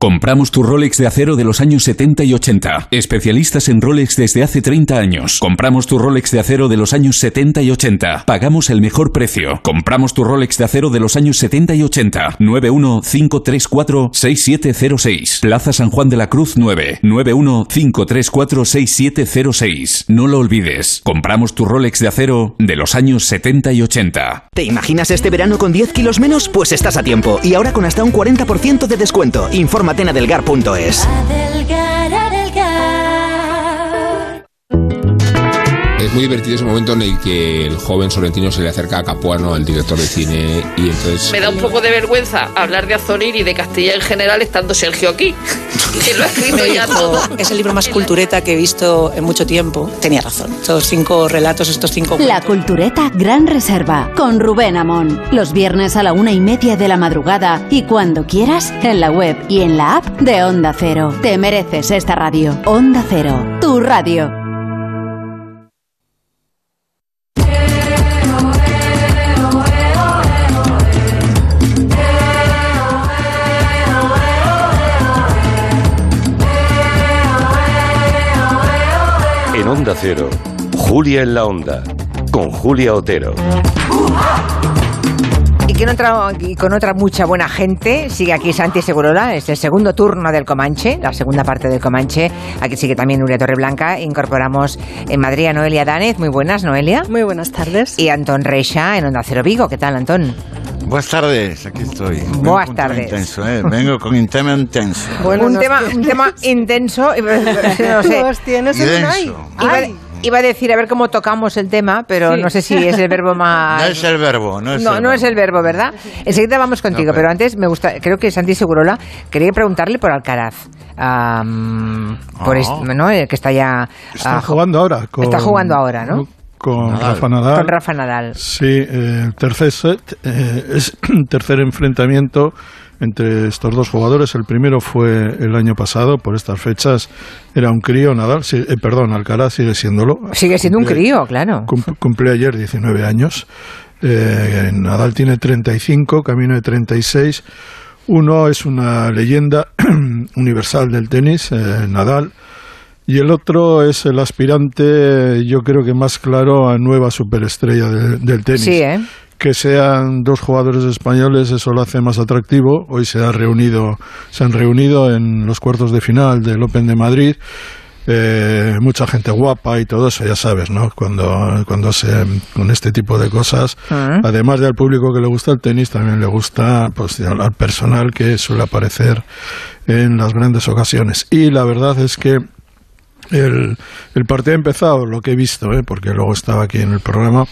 Compramos tu Rolex de acero de los años 70 y 80. Especialistas en Rolex desde hace 30 años. Compramos tu Rolex de acero de los años 70 y 80. Pagamos el mejor precio. Compramos tu Rolex de acero de los años 70 y 80. 915346706. Plaza San Juan de la Cruz 9. 915346706. No lo olvides. Compramos tu Rolex de acero de los años 70 y 80. ¿Te imaginas este verano con 10 kilos menos? Pues estás a tiempo. Y ahora con hasta un 40% de descuento. Informa en adelgar.es. Es muy divertido ese momento en el que el joven sorrentino se le acerca a Capuano, el director de cine, y entonces... Me da un poco de vergüenza hablar de Azonir y de Castilla en general estando Sergio aquí, *laughs* que lo ha escrito ya todo. Es el libro más cultureta que he visto en mucho tiempo. Tenía razón. Estos cinco relatos, estos cinco... La Cultureta Gran Reserva, con Rubén Amón. Los viernes a la una y media de la madrugada y cuando quieras, en la web y en la app de Onda Cero. Te mereces esta radio. Onda Cero, tu radio. Onda Cero, Julia en la Onda, con Julia Otero. Y, que en otra- y con otra mucha buena gente sigue aquí Santi Segurola, es el segundo turno del Comanche, la segunda parte del Comanche. Aquí sigue también Nuria Torreblanca. Incorporamos en Madrid a Noelia Danez. Muy buenas, Noelia. Muy buenas tardes. Y Antón Reixa en Onda Cero Vigo. ¿Qué tal, Antón? Buenas tardes, aquí estoy. Vengo Buenas tardes. Intenso, ¿eh? Vengo con un tema intenso. *laughs* un, tema, un tema intenso. *laughs* No sé. *laughs* Los tienes en. Iba, iba a decir a ver cómo tocamos el tema, pero Sí. no sé si es el verbo más. No es el verbo, no es no, el no verbo. es el verbo, ¿verdad? Enseguida vamos contigo, No, pero pero- antes me gusta, creo que Santi Segurola quería preguntarle por Alcaraz. Am, por este, ¿no? El que está ya Está ah, jugando ahora. Con, está jugando ahora, ¿no? Con Nadal. Rafa Nadal. Con Rafa Nadal. Sí, eh, el tercer set eh, es *clears throat* tercer enfrentamiento entre estos dos jugadores. El primero fue el año pasado, por estas fechas. Era un crío, Nadal, sí, eh, perdón, Alcaraz sigue siéndolo. Sigue siendo un Cumple- crío, claro. cum- Cumple ayer 19 años. Eh, Nadal tiene 35, camino de 36. Uno es una leyenda *clears throat* universal del tenis, eh, Nadal. Y el otro es el aspirante, yo creo que más claro, a nueva superestrella de- del tenis. Sí, ¿eh? Que sean dos jugadores españoles, eso lo hace más atractivo. Hoy se, ha reunido, se han reunido en los cuartos de final del Open de Madrid. Eh, mucha gente guapa y todo eso, ya sabes, ¿no? Cuando, cuando se, con este tipo de cosas, Ah. además del público que le gusta el tenis, también le gusta pues, al personal que suele aparecer en las grandes ocasiones. Y la verdad es que el, el partido ha empezado, lo que he visto, ¿eh? porque luego estaba aquí en el programa,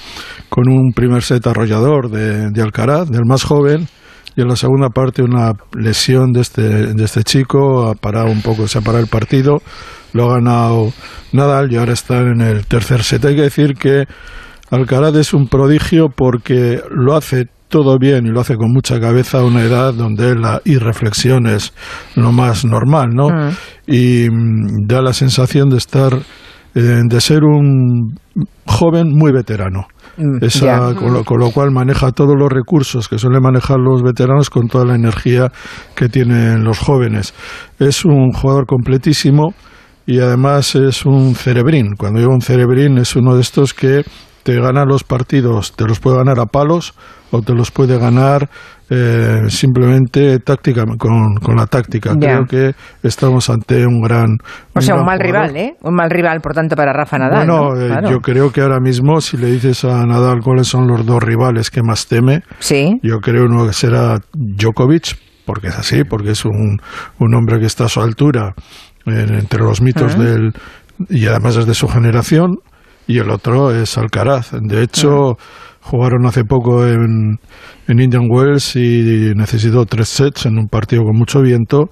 con un primer set arrollador de, de Alcaraz, del más joven, y en la segunda parte una lesión de este, de este chico, ha parado un poco, se ha parado el partido, lo ha ganado Nadal y ahora está en el tercer set. Hay que decir que Alcaraz es un prodigio porque lo hace todo bien y lo hace con mucha cabeza a una edad donde la irreflexión es lo más normal, ¿no? Mm. Y mm, da la sensación de estar, eh, de ser un joven muy veterano. Mm, Esa- con, lo, con lo cual maneja todos los recursos que suelen manejar los veteranos con toda la energía que tienen los jóvenes. Es un jugador completísimo y además es un cerebrín. Cuando digo un cerebrín es uno de estos que te gana los partidos, te los puede ganar a palos o te los puede ganar eh, simplemente táctica con, con la táctica. Creo que estamos ante un gran O sea, un mal jugador. rival, ¿eh? Un mal rival, por tanto, para Rafa Nadal. Bueno, ¿no? eh, Claro. yo creo que ahora mismo, si le dices a Nadal cuáles son los dos rivales que más teme, yo creo uno que será Djokovic, porque es así, porque es un, un hombre que está a su altura en- entre los mitos Ujú. del. y además es de su generación, y el otro es Alcaraz. De hecho, jugaron hace poco en, en Indian Wells y necesitó tres sets en un partido con mucho viento.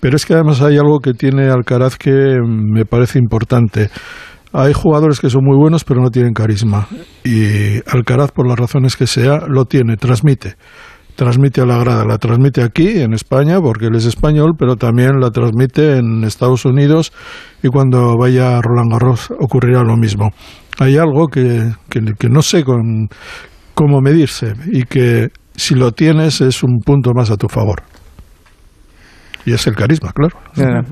Pero es que además hay algo que tiene Alcaraz que me parece importante. Hay jugadores que son muy buenos pero no tienen carisma. Y Alcaraz, por las razones que sea, lo tiene, transmite. Transmite a la grada, la transmite aquí en España porque él es español, pero también la transmite en Estados Unidos y cuando vaya Roland Garros ocurrirá lo mismo. Hay algo que, que, que no sé con cómo medirse y que si lo tienes es un punto más a tu favor. Y es el carisma, claro. Claro,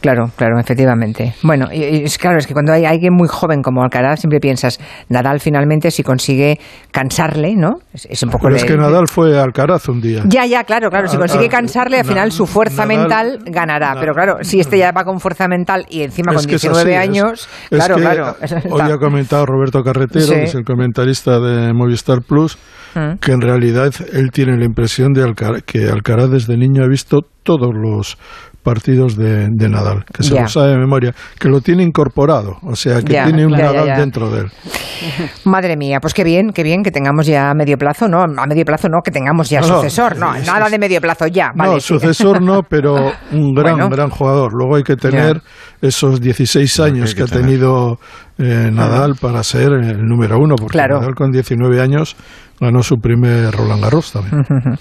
claro, claro, efectivamente. Bueno, y- es claro, es que cuando hay alguien muy joven como Alcaraz, siempre piensas, Nadal finalmente si consigue cansarle, ¿no? Es, es un poco Pero es que Nadal fue Alcaraz un día. Ya, ya, claro, claro. Si consigue cansarle, al Na- final su fuerza Nadal- mental ganará. Pero claro, si este ya va con fuerza mental y encima con que es 19 así, es- años, es claro, claro. Hoy ha comentado Roberto Carretero, Sí. que es el comentarista de Movistar Plus, Mm. que en realidad él tiene la impresión de que Alcaraz desde niño ha visto todos los partidos de, de Nadal, que se Ya. lo sabe de memoria, que lo tiene incorporado, o sea, que Ya, tiene un ya, Nadal dentro de él. *laughs* Madre mía, pues qué bien, qué bien que tengamos ya a medio plazo, no, a medio plazo no, que tengamos ya No, sucesor, no, es- nada de medio plazo ya, vale. no, sí. sucesor no, *laughs* pero un gran, Bueno. gran jugador. Luego hay que tener esos 16 años que, ha tenido eh, Nadal para ser el número uno, porque Claro. Nadal con 19 años ganó su primer Roland Garros también. *laughs*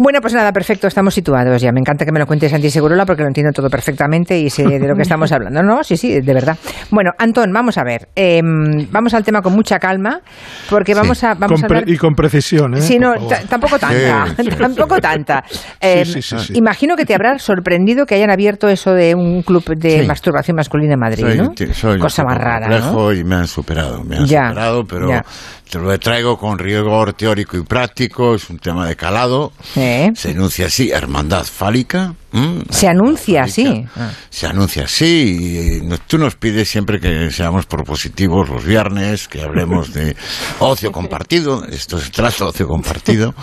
Bueno, pues nada, perfecto, estamos situados ya. Me encanta que me lo cuentes Santi Segurola porque lo entiendo todo perfectamente y sé de lo que *laughs* estamos hablando. No, sí, sí, de verdad. Bueno, Antón, vamos a ver. eh, vamos al tema con mucha calma porque vamos a, vamos Con a pre- hablar... y con precisión, ¿eh? Sí, no, tampoco tanta, Sí, sí. *laughs* tampoco tanta. Eh, sí, sí, sí. Imagino que te habrá sorprendido que hayan abierto eso de un club de Sí. masturbación masculina en Madrid, Soy, ¿no? soy Cosa más rara, ¿no? y me han superado, me han Ya, superado, pero ya. te lo traigo con rigor teórico y práctico, es un tema de calado, ¿Eh? se enuncia así, hermandad fálica, ¿m? Se anuncia así. se anuncia así y tú nos pides siempre que seamos propositivos los viernes, que hablemos de *laughs* ocio compartido, esto se trata de ocio compartido,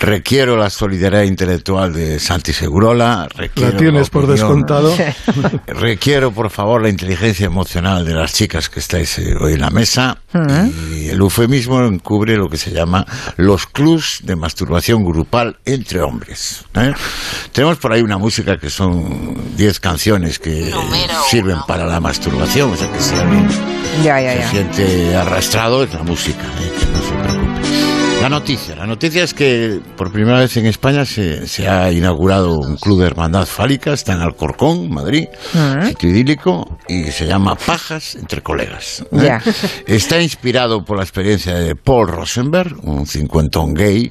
requiero la solidaridad intelectual de Santi Segurola, requiero La tienes por opinión- descontado. *laughs* Requiero, por favor, la inteligencia emocional de las chicas que estáis eh, hoy en la mesa. Y el eufemismo encubre lo que se llama los clubs de masturbación grupal entre hombres. ¿eh? Tenemos por ahí una música que son 10 canciones que sirven para la masturbación. O sea que si alguien Ya, ya, se ya. siente arrastrado es la música, ¿eh? que no se preocupe. La noticia, la noticia es que por primera vez en España se, se ha inaugurado un club de hermandad fálica, está en Alcorcón, Madrid, sitio idílico, y se llama Pajas entre colegas. ¿eh? Ya. Está inspirado por la experiencia de Paul Rosenberg, un cincuentón gay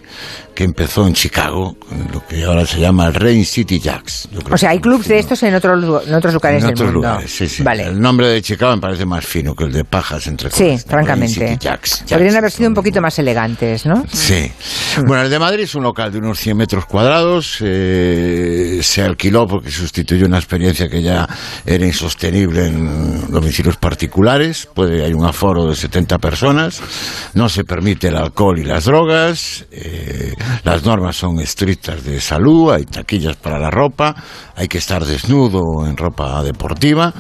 que empezó en Chicago, en lo que ahora se llama el Rain City Jacks. O sea, hay clubs de estos en, otros lu- en otros lugares en del otros mundo. lugares, sí, sí. Vale. El nombre de Chicago me parece más fino que el de Pajas entre Sí, colegas. francamente. Rain City Jacks, Jacks. Podrían haber sido un poquito más elegantes, ¿no? Sí. Bueno, el de Madrid es un local de unos 100 metros cuadrados. eh, se alquiló porque sustituyó una experiencia que ya era insostenible en domicilios particulares. Puede, hay un aforo de 70 personas. No se permite el alcohol y las drogas. eh, las normas son estrictas de salud. Hay taquillas para la ropa. Hay que estar desnudo en ropa deportiva.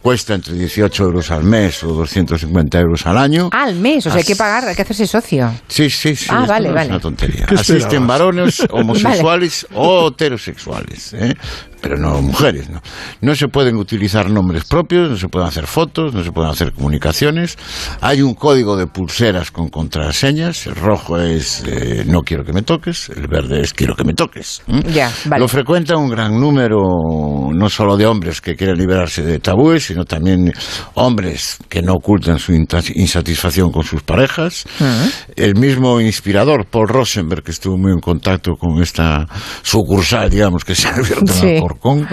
Cuesta entre 18 euros al mes o 250 euros al año. Ah, al mes, o sea, hay que pagar, hay que hacerse socio. Sí, sí, sí. Ah, esto vale, no vale. Es una tontería. ¿Qué Asisten esperabas? varones *laughs* homosexuales o heterosexuales. ¿eh? Pero no mujeres. ¿no? no se pueden utilizar nombres propios, no se pueden hacer fotos, no se pueden hacer comunicaciones. Hay un código de pulseras con contraseñas. El rojo es eh, no quiero que me toques, el verde es quiero que me toques. Lo frecuenta un gran número, no solo de hombres que quieren liberarse de tabúes, sino también hombres que no ocultan su insatisfacción con sus parejas. El mismo inspirador, Paul Rosenberg, que estuvo muy en contacto con esta sucursal, digamos, que se ha abierto en Sí. Alcorcón,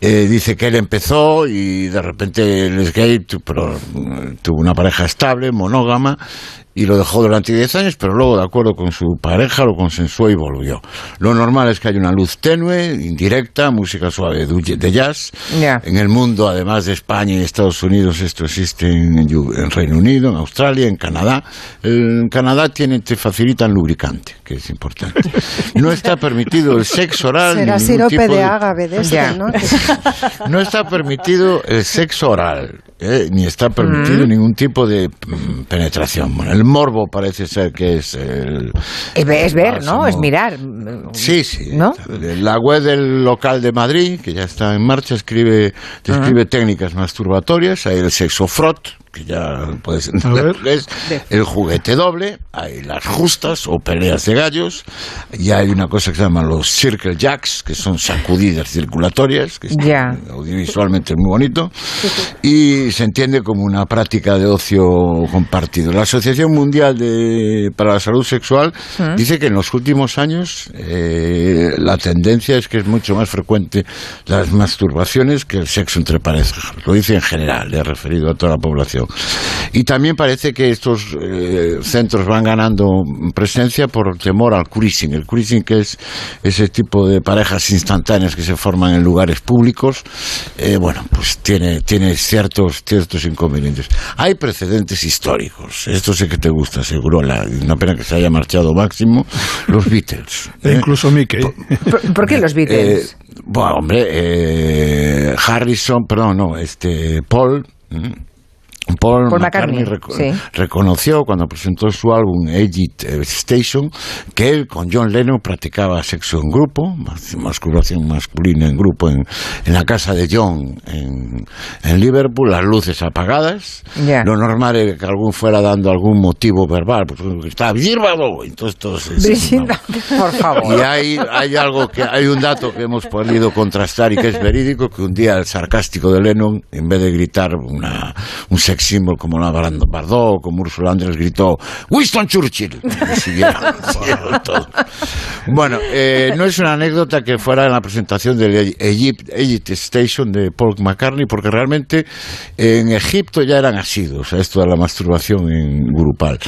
eh, dice que él empezó y de repente él es gay, pero mm, tuvo una pareja estable, monógama, y lo dejó durante 10 años, pero luego, de acuerdo con su pareja, lo consensuó y volvió. Lo normal es que haya una luz tenue, indirecta, música suave de de jazz. En el mundo, además de España y Estados Unidos, esto existe en, Reino Unido, en Australia, en Canadá. En Canadá tienen, te facilitan lubricante, que es importante. *laughs* No está permitido el sexo oral. Será sirope tipo de ágave de este. ¿no? *laughs* no está permitido el sexo oral, ¿eh? ni está permitido Mm. ningún tipo de mm, penetración. Bueno, el morbo parece ser que es el... Es ver, es ver, ¿no? Es mirar. Sí, sí. ¿No? La web del local de Madrid, que ya está en marcha, escribe, describe técnicas masturbatorias. Hay el sexo frot, que ya puedes entender lo que es. El juguete doble, hay las justas o peleas de gallos. Y hay una cosa que se llama los circle jacks, que son sacudidas circulatorias, que es Ya. audiovisualmente muy bonito. *laughs* Y se entiende como una práctica de ocio compartido. La Asociación Mundial de, para la Salud Sexual ¿Mm? dice que en los últimos años eh, la tendencia es que es mucho más frecuente las masturbaciones que el sexo entre parejas. Lo dice en general, le he referido a toda la población. Y también parece que estos eh, centros van ganando presencia por temor al cruising. El cruising que es ese tipo de parejas instantáneas que se forman en lugares públicos, eh, bueno, pues tiene, tiene ciertos, ciertos inconvenientes. Hay precedentes históricos. Esto sé que te gusta, seguro. La, una pena que se haya marchado máximo. Los Beatles. E ¿eh? incluso Mickey. ¿Por, por qué los Beatles? Eh, bueno, hombre, eh, Harrison, perdón, no, este, Paul. Paul, Paul McCartney, McCartney, sí. reconoció cuando presentó su álbum eh, Station que él con John Lennon practicaba sexo en grupo, mas- masturbación masculina en grupo en, en la casa de John en, en Liverpool, las luces apagadas. Ya. Lo normal era que algún fuera dando algún motivo verbal, pues estaba bírbaro, entonces todos por favor. y hay, hay algo que hay un dato que hemos podido contrastar y que es verídico que un día el sarcástico de Lennon en vez de gritar una, un sex symbol como la Barando- Bardot como Ursula Andress gritó Winston Churchill *laughs* bueno eh, no es una anécdota que fuera en la presentación del Egypt, Egypt Station de Paul McCartney porque realmente en Egipto ya eran asidos a esto de la masturbación en grupal.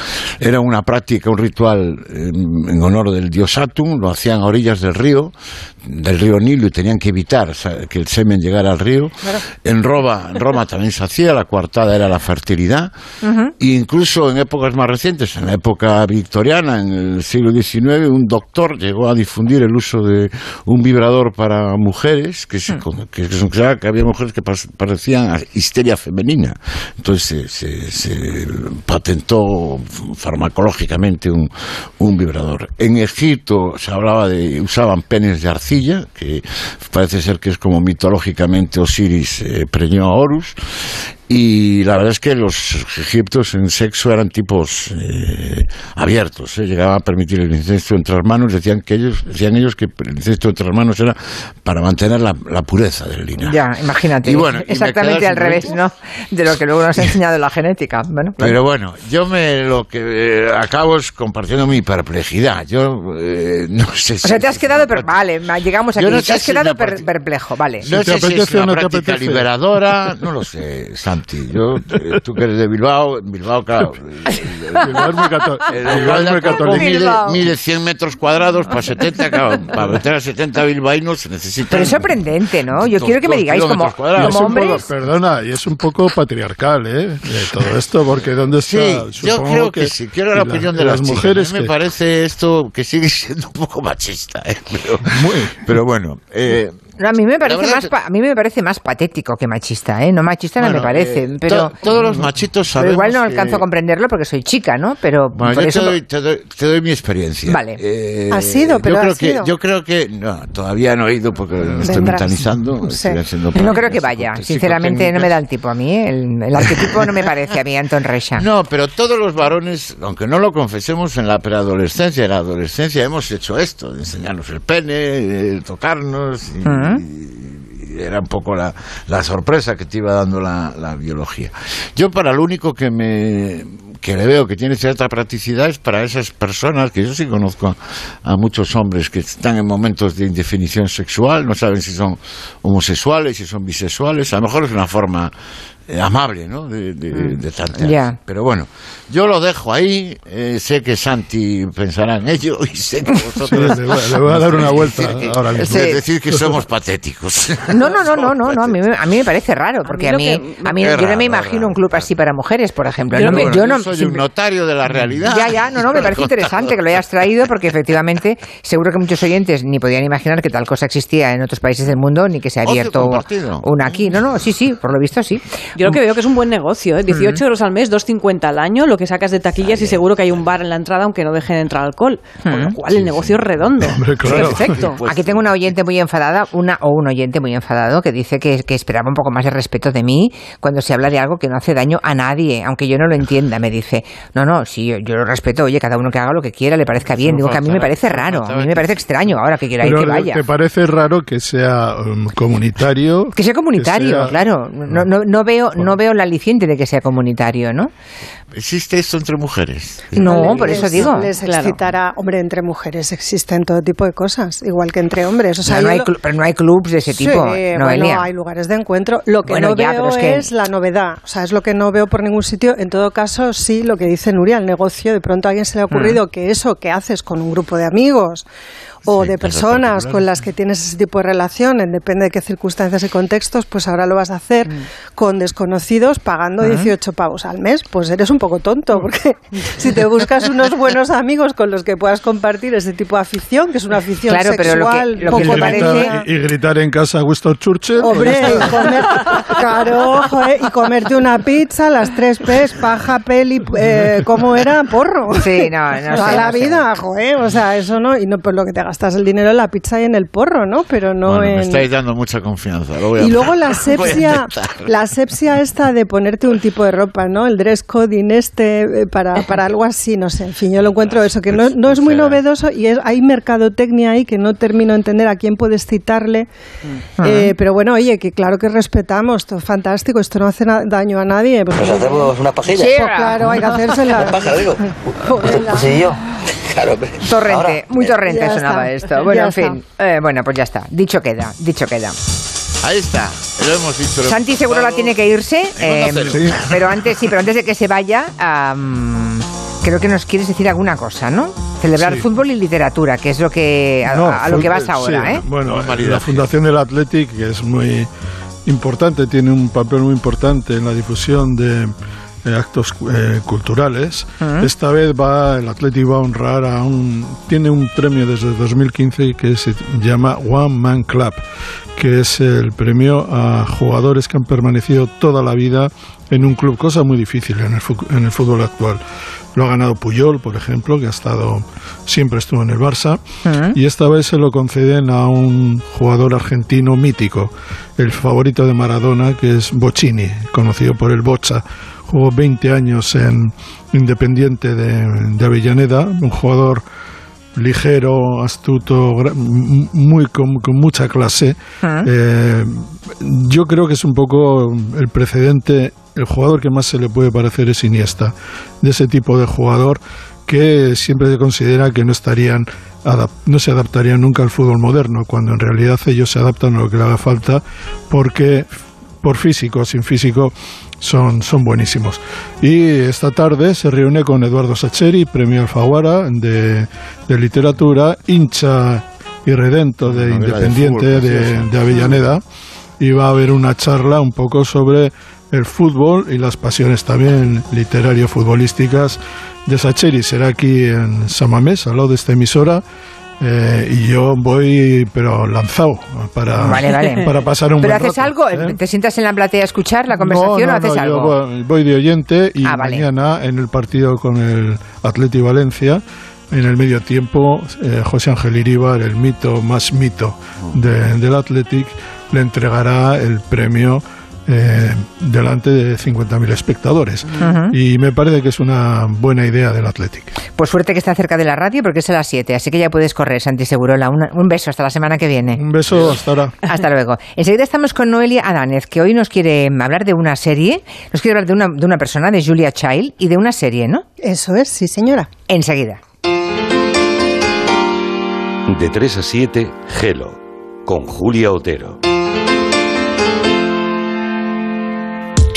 Era una práctica un ritual en honor del dios Saturn lo hacían a orillas del río del río Nilo y tenían que evitar que el semen llegara al río. En Roma, en Roma también se hacía la coartada era la fertilidad e incluso en épocas más recientes, en la época victoriana, en el siglo XIX, un doctor llegó a difundir el uso de un vibrador para mujeres, que, se, con- que se consideraba que había mujeres que parecían a histeria femenina. Entonces se, se- se patentó farmacológicamente un, un vibrador. En Egipto se hablaba de, usaban penes de arcilla, que parece ser que es como mitológicamente Osiris eh, preñó a Horus. Y la verdad es que los egipcios en sexo eran tipos eh, abiertos, ¿eh? llegaban a permitir el incesto entre hermanos, decían que ellos, decían ellos que el incesto entre hermanos era para mantener la, la pureza del linaje. Ya, imagínate. Y bueno, Exactamente al revés, ¿no? De lo que luego nos ha *laughs* enseñado la genética. Bueno, claro. Pero bueno, yo me lo que eh, acabo es compartiendo mi perplejidad. Yo eh, no sé si O sea, te has quedado... per- Vale, llegamos aquí. No te has si quedado per- perplejo, vale. No te sé si es una práctica liberadora, no lo sé, Santi. Yo, eh, tú que eres de Bilbao, en Bilbao, claro. *laughs* Bilbao es muy Bilbao es muy católico. mide, mide 100 metros cuadrados para 70, claro, para meter a 70 bilbaínos se necesita... Pero es sorprendente, ¿no? Yo Dos- quiero que me digáis como, como un poco, hombres... perdona, y es un poco patriarcal, ¿eh? De todo esto, porque ¿dónde Sí, está? yo Supongo creo que, sí. Quiero la opinión de las, chicas. mujeres. A mí me que- parece esto que sigue siendo un poco machista, ¿eh? pero, pero bueno, eh, No, a mí me parece más pa- a mí me parece más patético que machista, ¿eh? No machista no me parece, eh, pero to- todos los machitos pero igual no sabemos que- alcanzo a comprenderlo porque soy chica, ¿no? Pero Bueno, por yo eso te doy, te, doy, te doy mi experiencia. Vale. Eh, Ha sido, pero yo ha creo que sido. yo creo que no, todavía no he ido porque lo estoy mentalizando, Sí. estoy haciendo no creo que vaya, sinceramente no me da el tipo a mí, ¿eh? el, el arquetipo no me parece a mí Anton Reixa. No, pero todos los varones, aunque no lo confesemos, en la preadolescencia, en la adolescencia hemos hecho esto, de enseñarnos el pene, tocarnos, y, y era un poco la, la sorpresa que te iba dando la, biología. Yo para lo único que me que le veo que tiene cierta practicidad es para esas personas, que yo sí conozco a, muchos hombres que están en momentos de indefinición sexual, no saben si son homosexuales, si son bisexuales, a lo mejor es una forma amable, ¿no? De, de, de tantear. Ya. Pero bueno, yo lo dejo ahí. eh, sé que Santi pensará en ello y sé que vosotros. Sí, le voy- le voy a *laughs* dar una vuelta Es decir que- ahora mismo. Es decir, que somos patéticos. *laughs* No, no, no, no, no, no, a mí, me- a mí me parece raro, porque a mí, que- a mí, yo no me imagino un club así para mujeres, por ejemplo. No me- Bueno, yo no, soy un notario de la realidad. Ya, ya, no, no, me parece interesante que lo hayas traído porque efectivamente seguro que muchos oyentes ni podían imaginar que tal cosa existía en otros países del mundo ni que se ha abierto una aquí. No, no, sí, sí, por lo visto sí. Yo lo que veo que es un buen negocio, ¿eh? 18 euros al mes, 2,50 al año, lo que sacas de taquillas y seguro que hay un bar en la entrada aunque no dejen entrar alcohol. Con lo cual el negocio es redondo. Perfecto. Aquí tengo una oyente muy enfadada, una o un oyente muy enfadado que dice que, que esperaba un poco más de respeto de mí cuando se habla de algo que no hace daño a nadie, aunque yo no lo entienda. Me dice, no, no, sí, yo, yo lo respeto, oye, cada uno que haga lo que quiera, le parezca bien. Digo que a mí me parece raro, a mí me parece extraño ahora que quiera ir que vaya. ¿te parece raro que sea um, comunitario? Que sea comunitario, que sea- claro. No, no, no veo, no veo la aliciente de que sea comunitario, ¿no? ¿Existe esto entre mujeres? No, por eso Les- digo. Les Claro. excitará, hombre, entre mujeres existen todo tipo de cosas, igual que entre hombres. O sea, No, hay lo- pero no hay clubs de ese Sí, tipo, bueno, Noelia. hay lugares de encuentro. Lo que Bueno, no ya, veo es que- es la novedad. O sea, es lo que no veo por ningún sitio. En todo caso, sí, lo que dice Nuria, el negocio, de pronto a alguien se le ha Mm. ocurrido que eso que haces con un grupo de amigos o de personas con las que tienes ese tipo de relación, en depende de qué circunstancias y contextos, pues ahora lo vas a hacer con desconocidos pagando Mm. 18 pavos al mes. Pues eres un poco tonto, porque *laughs* si te buscas unos buenos amigos con los que puedas compartir ese tipo de afición, que es una afición Claro, pero lo que- sexual lo que poco y, gritar, parecida. y- y gritar en casa Winston Churchill. Hombre, pues ya y comer, joder, y comerte una pizza, las tres P's, paja, peli, eh, ¿cómo era? Porro. Sí, no, no *laughs* Toda sé, la no sé. vida, joder, o sea, eso no, y no, pues lo que te gastas el dinero en la pizza y en el porro, ¿no? Pero no Bueno, en... me estáis dando mucha confianza. lo voy a Y luego la *laughs* a intentar. la asepsia esta de ponerte un tipo de ropa, ¿no? El dress coding este eh, para, para algo así, no sé. En fin, yo lo encuentro eso, que no, no es muy novedoso y es- hay mercadotecnia ahí que no termino de entender a quién puedes citarle. Eh, pero bueno, oye, que claro que respetamos, esto es fantástico, esto no hace daño a nadie. Pues, Nos hacemos una pajilla. Pues claro, hay que *laughs* hacérsela. Una paja, digo. Joder, Sí, yo. Claro. Torrente, Ahora, muy torrente sonaba está, esto. Bueno, ya en fin, eh, bueno, pues ya está. Dicho queda, dicho queda. Ahí está, lo hemos dicho. lo Santi seguro la tiene que irse, eh, pero antes sí, pero antes de que se vaya, creo que nos quieres decir alguna cosa, ¿no? Celebrar Sí. fútbol y literatura, que es lo que a, No, a lo que vas ahora, sí. ¿eh? Bueno, la Fundación del Athletic, que es muy importante, tiene un papel muy importante en la difusión de eh, actos eh, culturales. Esta vez va el Athletic va a honrar a un tiene un premio desde 2015 que se llama One Man Club, que es el premio a jugadores que han permanecido toda la vida en un club, cosa muy difícil en el, en el fútbol actual. Lo ha ganado Puyol, por ejemplo, que ha estado siempre estuvo en el Barça, y esta vez se lo conceden a un jugador argentino mítico, el favorito de Maradona, que es Bocini, conocido por el Bocha. Jugó 20 años en Independiente de, de Avellaneda, un jugador ligero, astuto, muy con, con mucha clase. Eh, yo creo que es un poco el precedente, el jugador que más se le puede parecer es Iniesta, de ese tipo de jugador que siempre se considera que no estarían no se adaptarían nunca al fútbol moderno, cuando en realidad ellos se adaptan a lo que le haga falta porque por físico, sin físico, son, son buenísimos. Y esta tarde se reúne con Eduardo Sacheri, premio Alfaguara de, de literatura, hincha y redento de Novela de Independiente fútbol, de, de Avellaneda. Y va a haber una charla un poco sobre el fútbol y las pasiones también literario-futbolísticas de Sacheri. Será aquí en Samamés, al lado de esta emisora. Eh, y yo voy, pero lanzado, para, *laughs* para pasar un ¿Pero buen haces rato, algo? ¿eh? ¿Te sientas en la platea a escuchar la conversación no, o haces no, algo? Yo voy, voy de oyente y Ah, vale. mañana en el partido con el Atleti Valencia, en el medio tiempo, eh, José Ángel Iríbar, el mito más mito de- del Athletic, le entregará el premio eh, delante de 50.000 espectadores. Y me parece que es una buena idea del Athletic. Pues suerte que está cerca de la radio porque es a las 7, así que ya puedes correr, Santi Segurola. Una- un beso hasta la semana que viene. Un beso, hasta ahora. *laughs* Hasta luego. Enseguida estamos con Noelia Adánez, que hoy nos quiere hablar de una serie, nos quiere hablar de una, de una persona, de Julia Child, y de una serie, ¿no? Eso es, sí, señora. Enseguida. De 3 a 7, Gelo, con Julia Otero.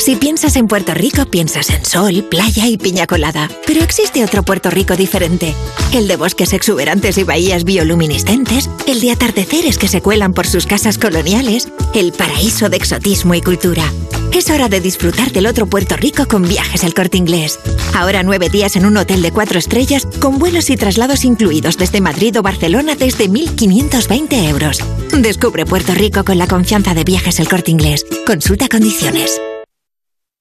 Si piensas en Puerto Rico, piensas en sol, playa y piña colada. Pero existe otro Puerto Rico diferente. El de bosques exuberantes y bahías bioluminiscentes, el de atardeceres que se cuelan por sus casas coloniales, el paraíso de exotismo y cultura. Es hora de disfrutar del otro Puerto Rico con viajes al corte inglés. Ahora nueve días en un hotel de cuatro estrellas con vuelos y traslados incluidos desde Madrid o Barcelona desde 1.520 euros. Descubre Puerto Rico con la confianza de viajes al corte inglés. Consulta condiciones.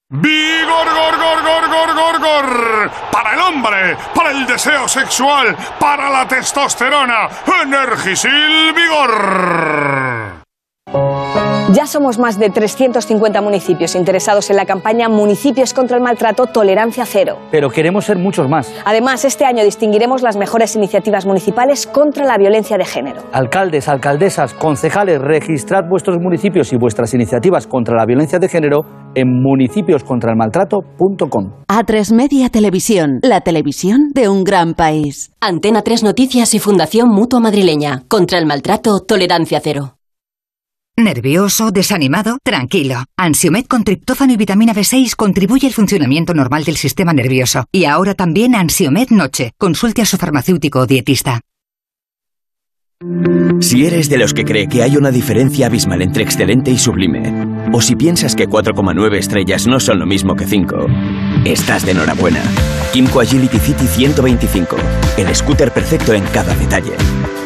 ¡Vigor, gor, gor, gor, gor, gor, gor! Para el hombre, para el deseo sexual, para la testosterona, Energisil Vigor. Ya somos más de 350 municipios interesados en la campaña Municipios contra el Maltrato Tolerancia Cero. Pero queremos ser muchos más. Además, este año distinguiremos las mejores iniciativas municipales contra la violencia de género. Alcaldes, alcaldesas, concejales, registrad vuestros municipios y vuestras iniciativas contra la violencia de género en municipioscontraelmaltrato.com. A3 Media Televisión, la televisión de un gran país. Antena 3 Noticias y Fundación Mutua Madrileña. Contra el maltrato, tolerancia cero. ¿Nervioso? ¿Desanimado? Tranquilo. Ansiomed con triptófano y vitamina B6 contribuye al funcionamiento normal del sistema nervioso. Y ahora también Ansiomed Noche. Consulte a su farmacéutico o dietista. Si eres de los que cree que hay una diferencia abismal entre excelente y sublime, o si piensas que 4,9 estrellas no son lo mismo que 5, estás de enhorabuena. Kimco Agility City 125, el scooter perfecto en cada detalle.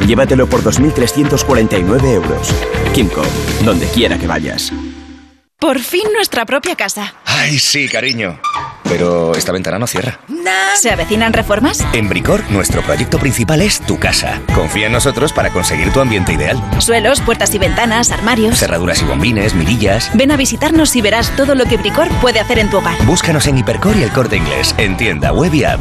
Llévatelo por 2.349 euros. Kimco, donde quiera que vayas. Por fin nuestra propia casa. Ay, sí, cariño. Pero esta ventana no cierra. ¿Se avecinan reformas? En Bricor, nuestro proyecto principal es tu casa. Confía en nosotros para conseguir tu ambiente ideal. Suelos, puertas y ventanas, armarios. Cerraduras y bombines, mirillas. Ven a visitarnos y verás todo lo que Bricor puede hacer en tu hogar. Búscanos en Hipercor y el corte inglés. En tienda, web y app.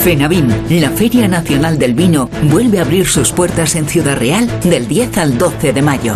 FENAVIN, la Feria Nacional del Vino, vuelve a abrir sus puertas en Ciudad Real del 10 al 12 de mayo.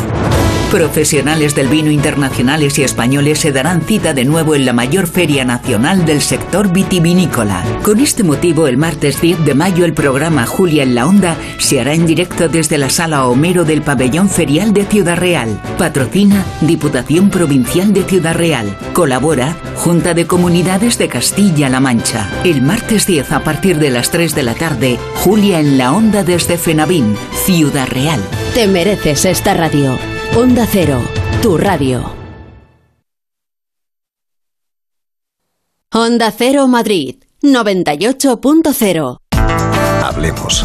Profesionales del vino internacionales y españoles se darán cita de nuevo en la mayor feria nacional del sector vitivinícola. Con este motivo, el martes 10 de mayo, el programa Julia en la Onda se hará en directo desde la Sala Homero del Pabellón Ferial de Ciudad Real. Patrocina Diputación Provincial de Ciudad Real. Colabora Junta de Comunidades de Castilla-La Mancha. El martes 10 a partir de las 3 de la tarde, Julia en la Onda desde Fenavín, Ciudad Real. Te mereces esta radio. Onda Cero, tu radio. Onda Cero Madrid, 98.0. Hablemos.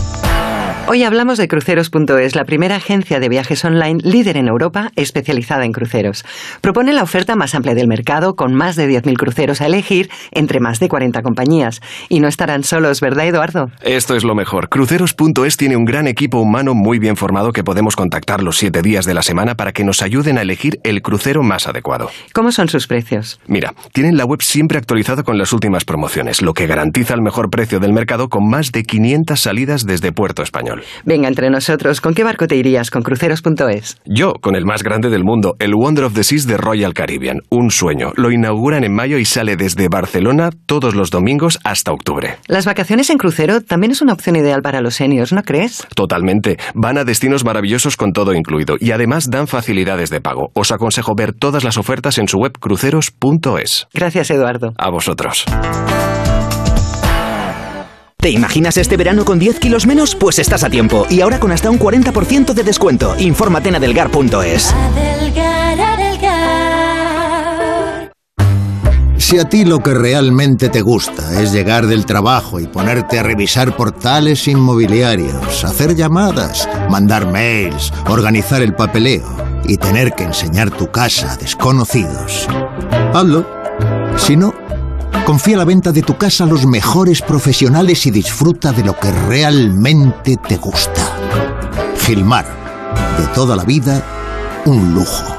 Hoy hablamos de cruceros.es, la primera agencia de viajes online líder en Europa especializada en cruceros. Propone la oferta más amplia del mercado con más de 10.000 cruceros a elegir entre más de 40 compañías. Y no estarán solos, ¿verdad, Eduardo? Esto es lo mejor. Cruceros.es tiene un gran equipo humano muy bien formado que podemos contactar los siete días de la semana para que nos ayuden a elegir el crucero más adecuado. ¿Cómo son sus precios? Mira, tienen la web siempre actualizada con las últimas promociones, lo que garantiza el mejor precio del mercado con más de 500 salidas desde Puerto Español. Venga, entre nosotros, ¿con qué barco te irías con cruceros.es? Yo, con el más grande del mundo, el Wonder of the Seas de Royal Caribbean. Un sueño. Lo inauguran en mayo y sale desde Barcelona todos los domingos hasta octubre. Las vacaciones en crucero también es una opción ideal para los seniors, ¿no crees? Totalmente. Van a destinos maravillosos con todo incluido y además dan facilidades de pago. Os aconsejo ver todas las ofertas en su web cruceros.es. Gracias, Eduardo. A vosotros. ¿Te imaginas este verano con 10 kilos menos? Pues estás a tiempo. Y ahora con hasta un 40% de descuento. Infórmate en adelgar.es. Si a ti lo que realmente te gusta es llegar del trabajo y ponerte a revisar portales inmobiliarios, hacer llamadas, mandar mails, organizar el papeleo y tener que enseñar tu casa a desconocidos, hazlo. Si no, confía la venta de tu casa a los mejores profesionales y disfruta de lo que realmente te gusta. Gilmar, de toda la vida, un lujo.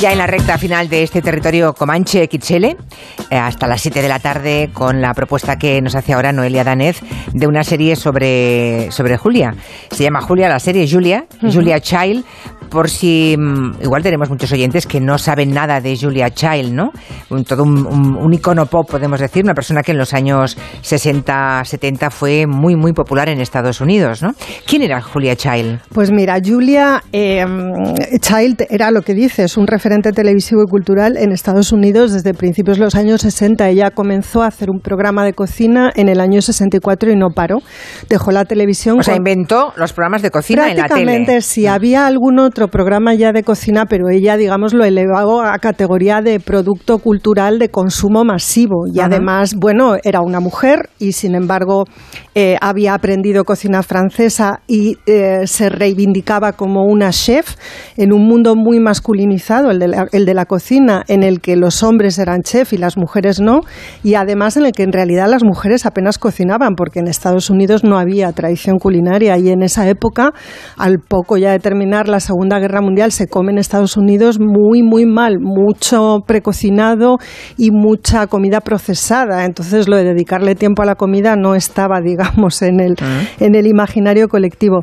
Ya en la recta final de este territorio Comanche XL, eh, hasta las 7 de la tarde, con la propuesta que nos hace ahora Noelia Danez de una serie sobre, sobre Julia. Se llama Julia, la serie Julia, Julia Child, por si mm, igual tenemos muchos oyentes que no saben nada de Julia Child, ¿no? Un, todo un, un, icono pop, podemos decir, una persona que en los años 60, 70 fue muy, muy popular en Estados Unidos, ¿no? ¿Quién era Julia Child? Pues mira, Julia eh, Child era lo que dices, un referente televisivo y cultural en Estados Unidos desde principios de los años 60. Ella comenzó a hacer un programa de cocina en el año 64 y no paró. Dejó la televisión. O sea, inventó los programas de cocina en la tele. Prácticamente, si había algún otro programa ya de cocina, pero ella, digamos, lo elevó a categoría de producto cultural de consumo masivo. Y además, bueno, era una mujer y, sin embargo, eh, había aprendido cocina francesa y eh, se reivindicaba como una chef en un mundo muy masculinizado, el de, la, el de la cocina, en el que los hombres eran chef y las mujeres no, y además en el que en realidad las mujeres apenas cocinaban, porque en Estados Unidos no había tradición culinaria y en esa época, al poco ya de terminar la Segunda Guerra Mundial, se come en Estados Unidos muy, muy mal, mucho precocinado y mucha comida procesada. Entonces, lo de dedicarle tiempo a la comida no estaba, digamos, en el, en el imaginario colectivo.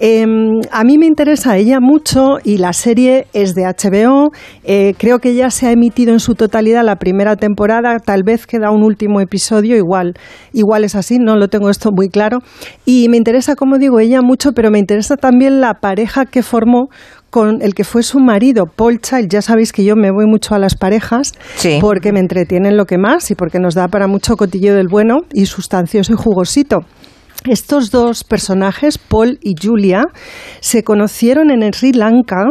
Eh, a mí me interesa ella mucho y la serie es de HBO. Eh, creo que ya se ha emitido en su totalidad la primera temporada. Tal vez queda un último episodio, igual, igual es así, no lo tengo esto muy claro. Y me interesa, como digo, ella mucho, pero me interesa también la pareja que formó con el que fue su marido, Paul Child. Ya sabéis que yo me voy mucho a las parejas Sí. porque me entretienen lo que más y porque nos da para mucho cotillo del bueno y sustancioso y jugosito. Estos dos personajes, Paul y Julia, se conocieron en Sri Lanka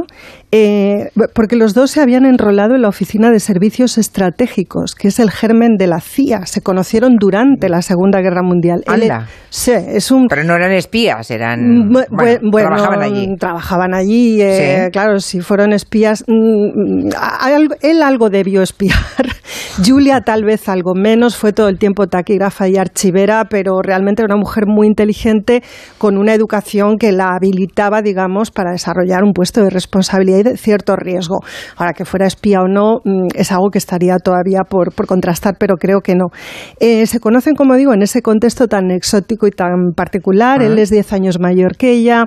eh, porque los dos se habían enrolado en la Oficina de Servicios Estratégicos, que es el germen de la CIA. Se conocieron durante la Segunda Guerra Mundial. Anda. sí, es un... Pero no eran espías, eran... Bueno, trabajaban allí. Trabajaban allí, eh, Sí. claro, si fueron espías, mm, al- él algo debió espiar. *laughs* Julia tal vez algo menos, fue todo el tiempo taquígrafa y archivera, pero realmente era una mujer muy inteligente con una educación que la habilitaba, digamos, para desarrollar un puesto de responsabilidad de cierto riesgo. Ahora, que fuera espía o no, mm, es algo que estaría todavía por, por contrastar, pero creo que no. Eh, se conocen, como digo, en ese contexto tan exótico y tan particular. Él es 10 años mayor que ella.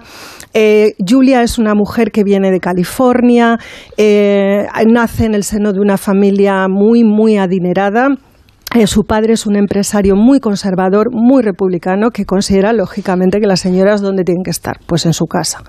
Eh, Julia es una mujer que viene de California, eh, nace en el seno de una familia muy, muy adinerada. Eh, su padre es un empresario muy conservador, muy republicano, que considera lógicamente que las señoras dónde tienen que estar, pues en su casa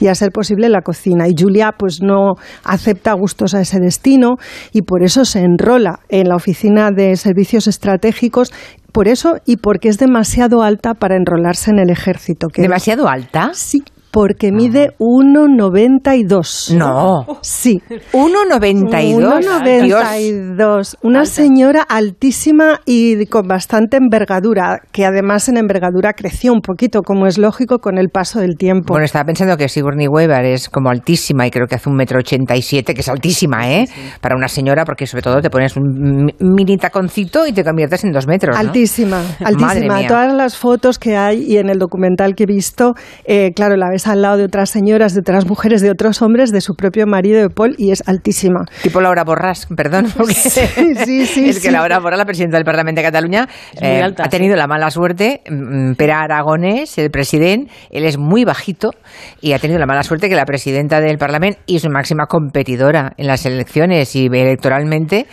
y a ser posible en la cocina. Y Julia pues no acepta gustos a ese destino y por eso se enrola en la oficina de servicios estratégicos. Por eso y porque es demasiado alta para enrolarse en el ejército. que- ¿Demasiado alta? Sí, porque mide 1,92. No. Sí. 1,92. 1,92. Una señora altísima y con bastante envergadura, que además en envergadura creció un poquito, como es lógico, con el paso del tiempo. Bueno, estaba pensando que Sigourney Weaver es como altísima y creo que hace un metro ochenta y siete, que es altísima, ¿eh? Para una señora, porque sobre todo te pones un mi- mini taconcito y te conviertes en dos metros, ¿no? Altísima, *laughs* altísima. Todas las fotos que hay y en el documental que he visto, eh, claro, la ves al lado de otras señoras, de otras mujeres, de otros hombres, de su propio marido de Paul, y es altísima. Tipo Laura Borràs, perdón. porque- sí, sí, *laughs* es que sí. Laura Borràs, la presidenta del Parlamento de Cataluña, eh, alta, ha tenido la mala suerte. mm, Pere Aragonés, el presidente, él es muy bajito y ha tenido la mala suerte que la presidenta del Parlamento y su máxima competidora en las elecciones y electoralmente,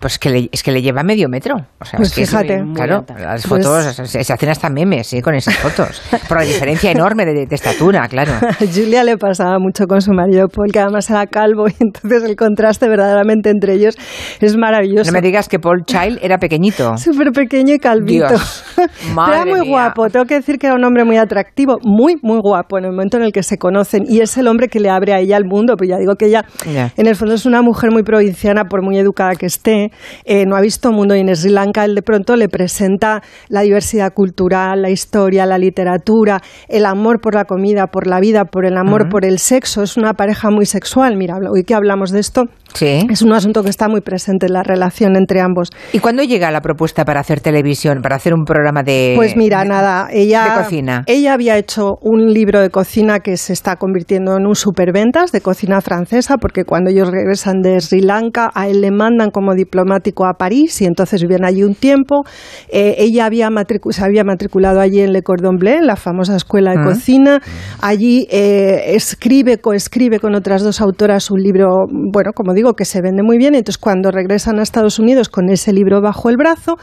pues que le- es que le lleva medio metro. O sea, Pues es que es- fíjate. claro, Muy alta. las Pues- fotos se, se hacen hasta memes ¿eh? con esas fotos. Por la diferencia enorme de, de estatura, claro. *laughs* Julia le pasaba mucho con su marido Paul, que además era calvo, y entonces el contraste verdaderamente entre ellos es maravilloso. No me digas que Paul Child era pequeñito. *laughs* Súper pequeño y calvito. Dios. *laughs* Pero era muy mía. guapo, tengo que decir que era un hombre muy atractivo, muy, muy guapo en el momento en el que se conocen. Y es el hombre que le abre a ella el mundo, pues ya digo que ella, Ya. en el fondo, es una mujer muy provinciana, por muy educada que esté. eh, no ha visto mundo y en Sri Lanka él de pronto le presenta la diversidad cultural, la historia, la literatura, el amor por la comida, por la vida, por el amor, por el sexo. Es una pareja muy sexual. Mira, hoy que hablamos de esto, Sí. es un asunto que está muy presente en la relación entre ambos. ¿Y cuándo llega la propuesta para hacer televisión, para hacer un programa de Pues mira, nada, ella, de cocina? ella había hecho un libro de cocina que se está convirtiendo en un superventas de cocina francesa, porque cuando ellos regresan de Sri Lanka, a él le mandan como diplomático a París y entonces viven allí un tiempo. Eh, ella había se había matriculado allí en Le Cordon Bleu, en la famosa escuela de Ah. cocina. Allí eh, escribe, coescribe con otras dos autoras un libro, bueno, como digo, que se vende muy bien. Entonces, cuando regresan a Estados Unidos con ese libro bajo el brazo,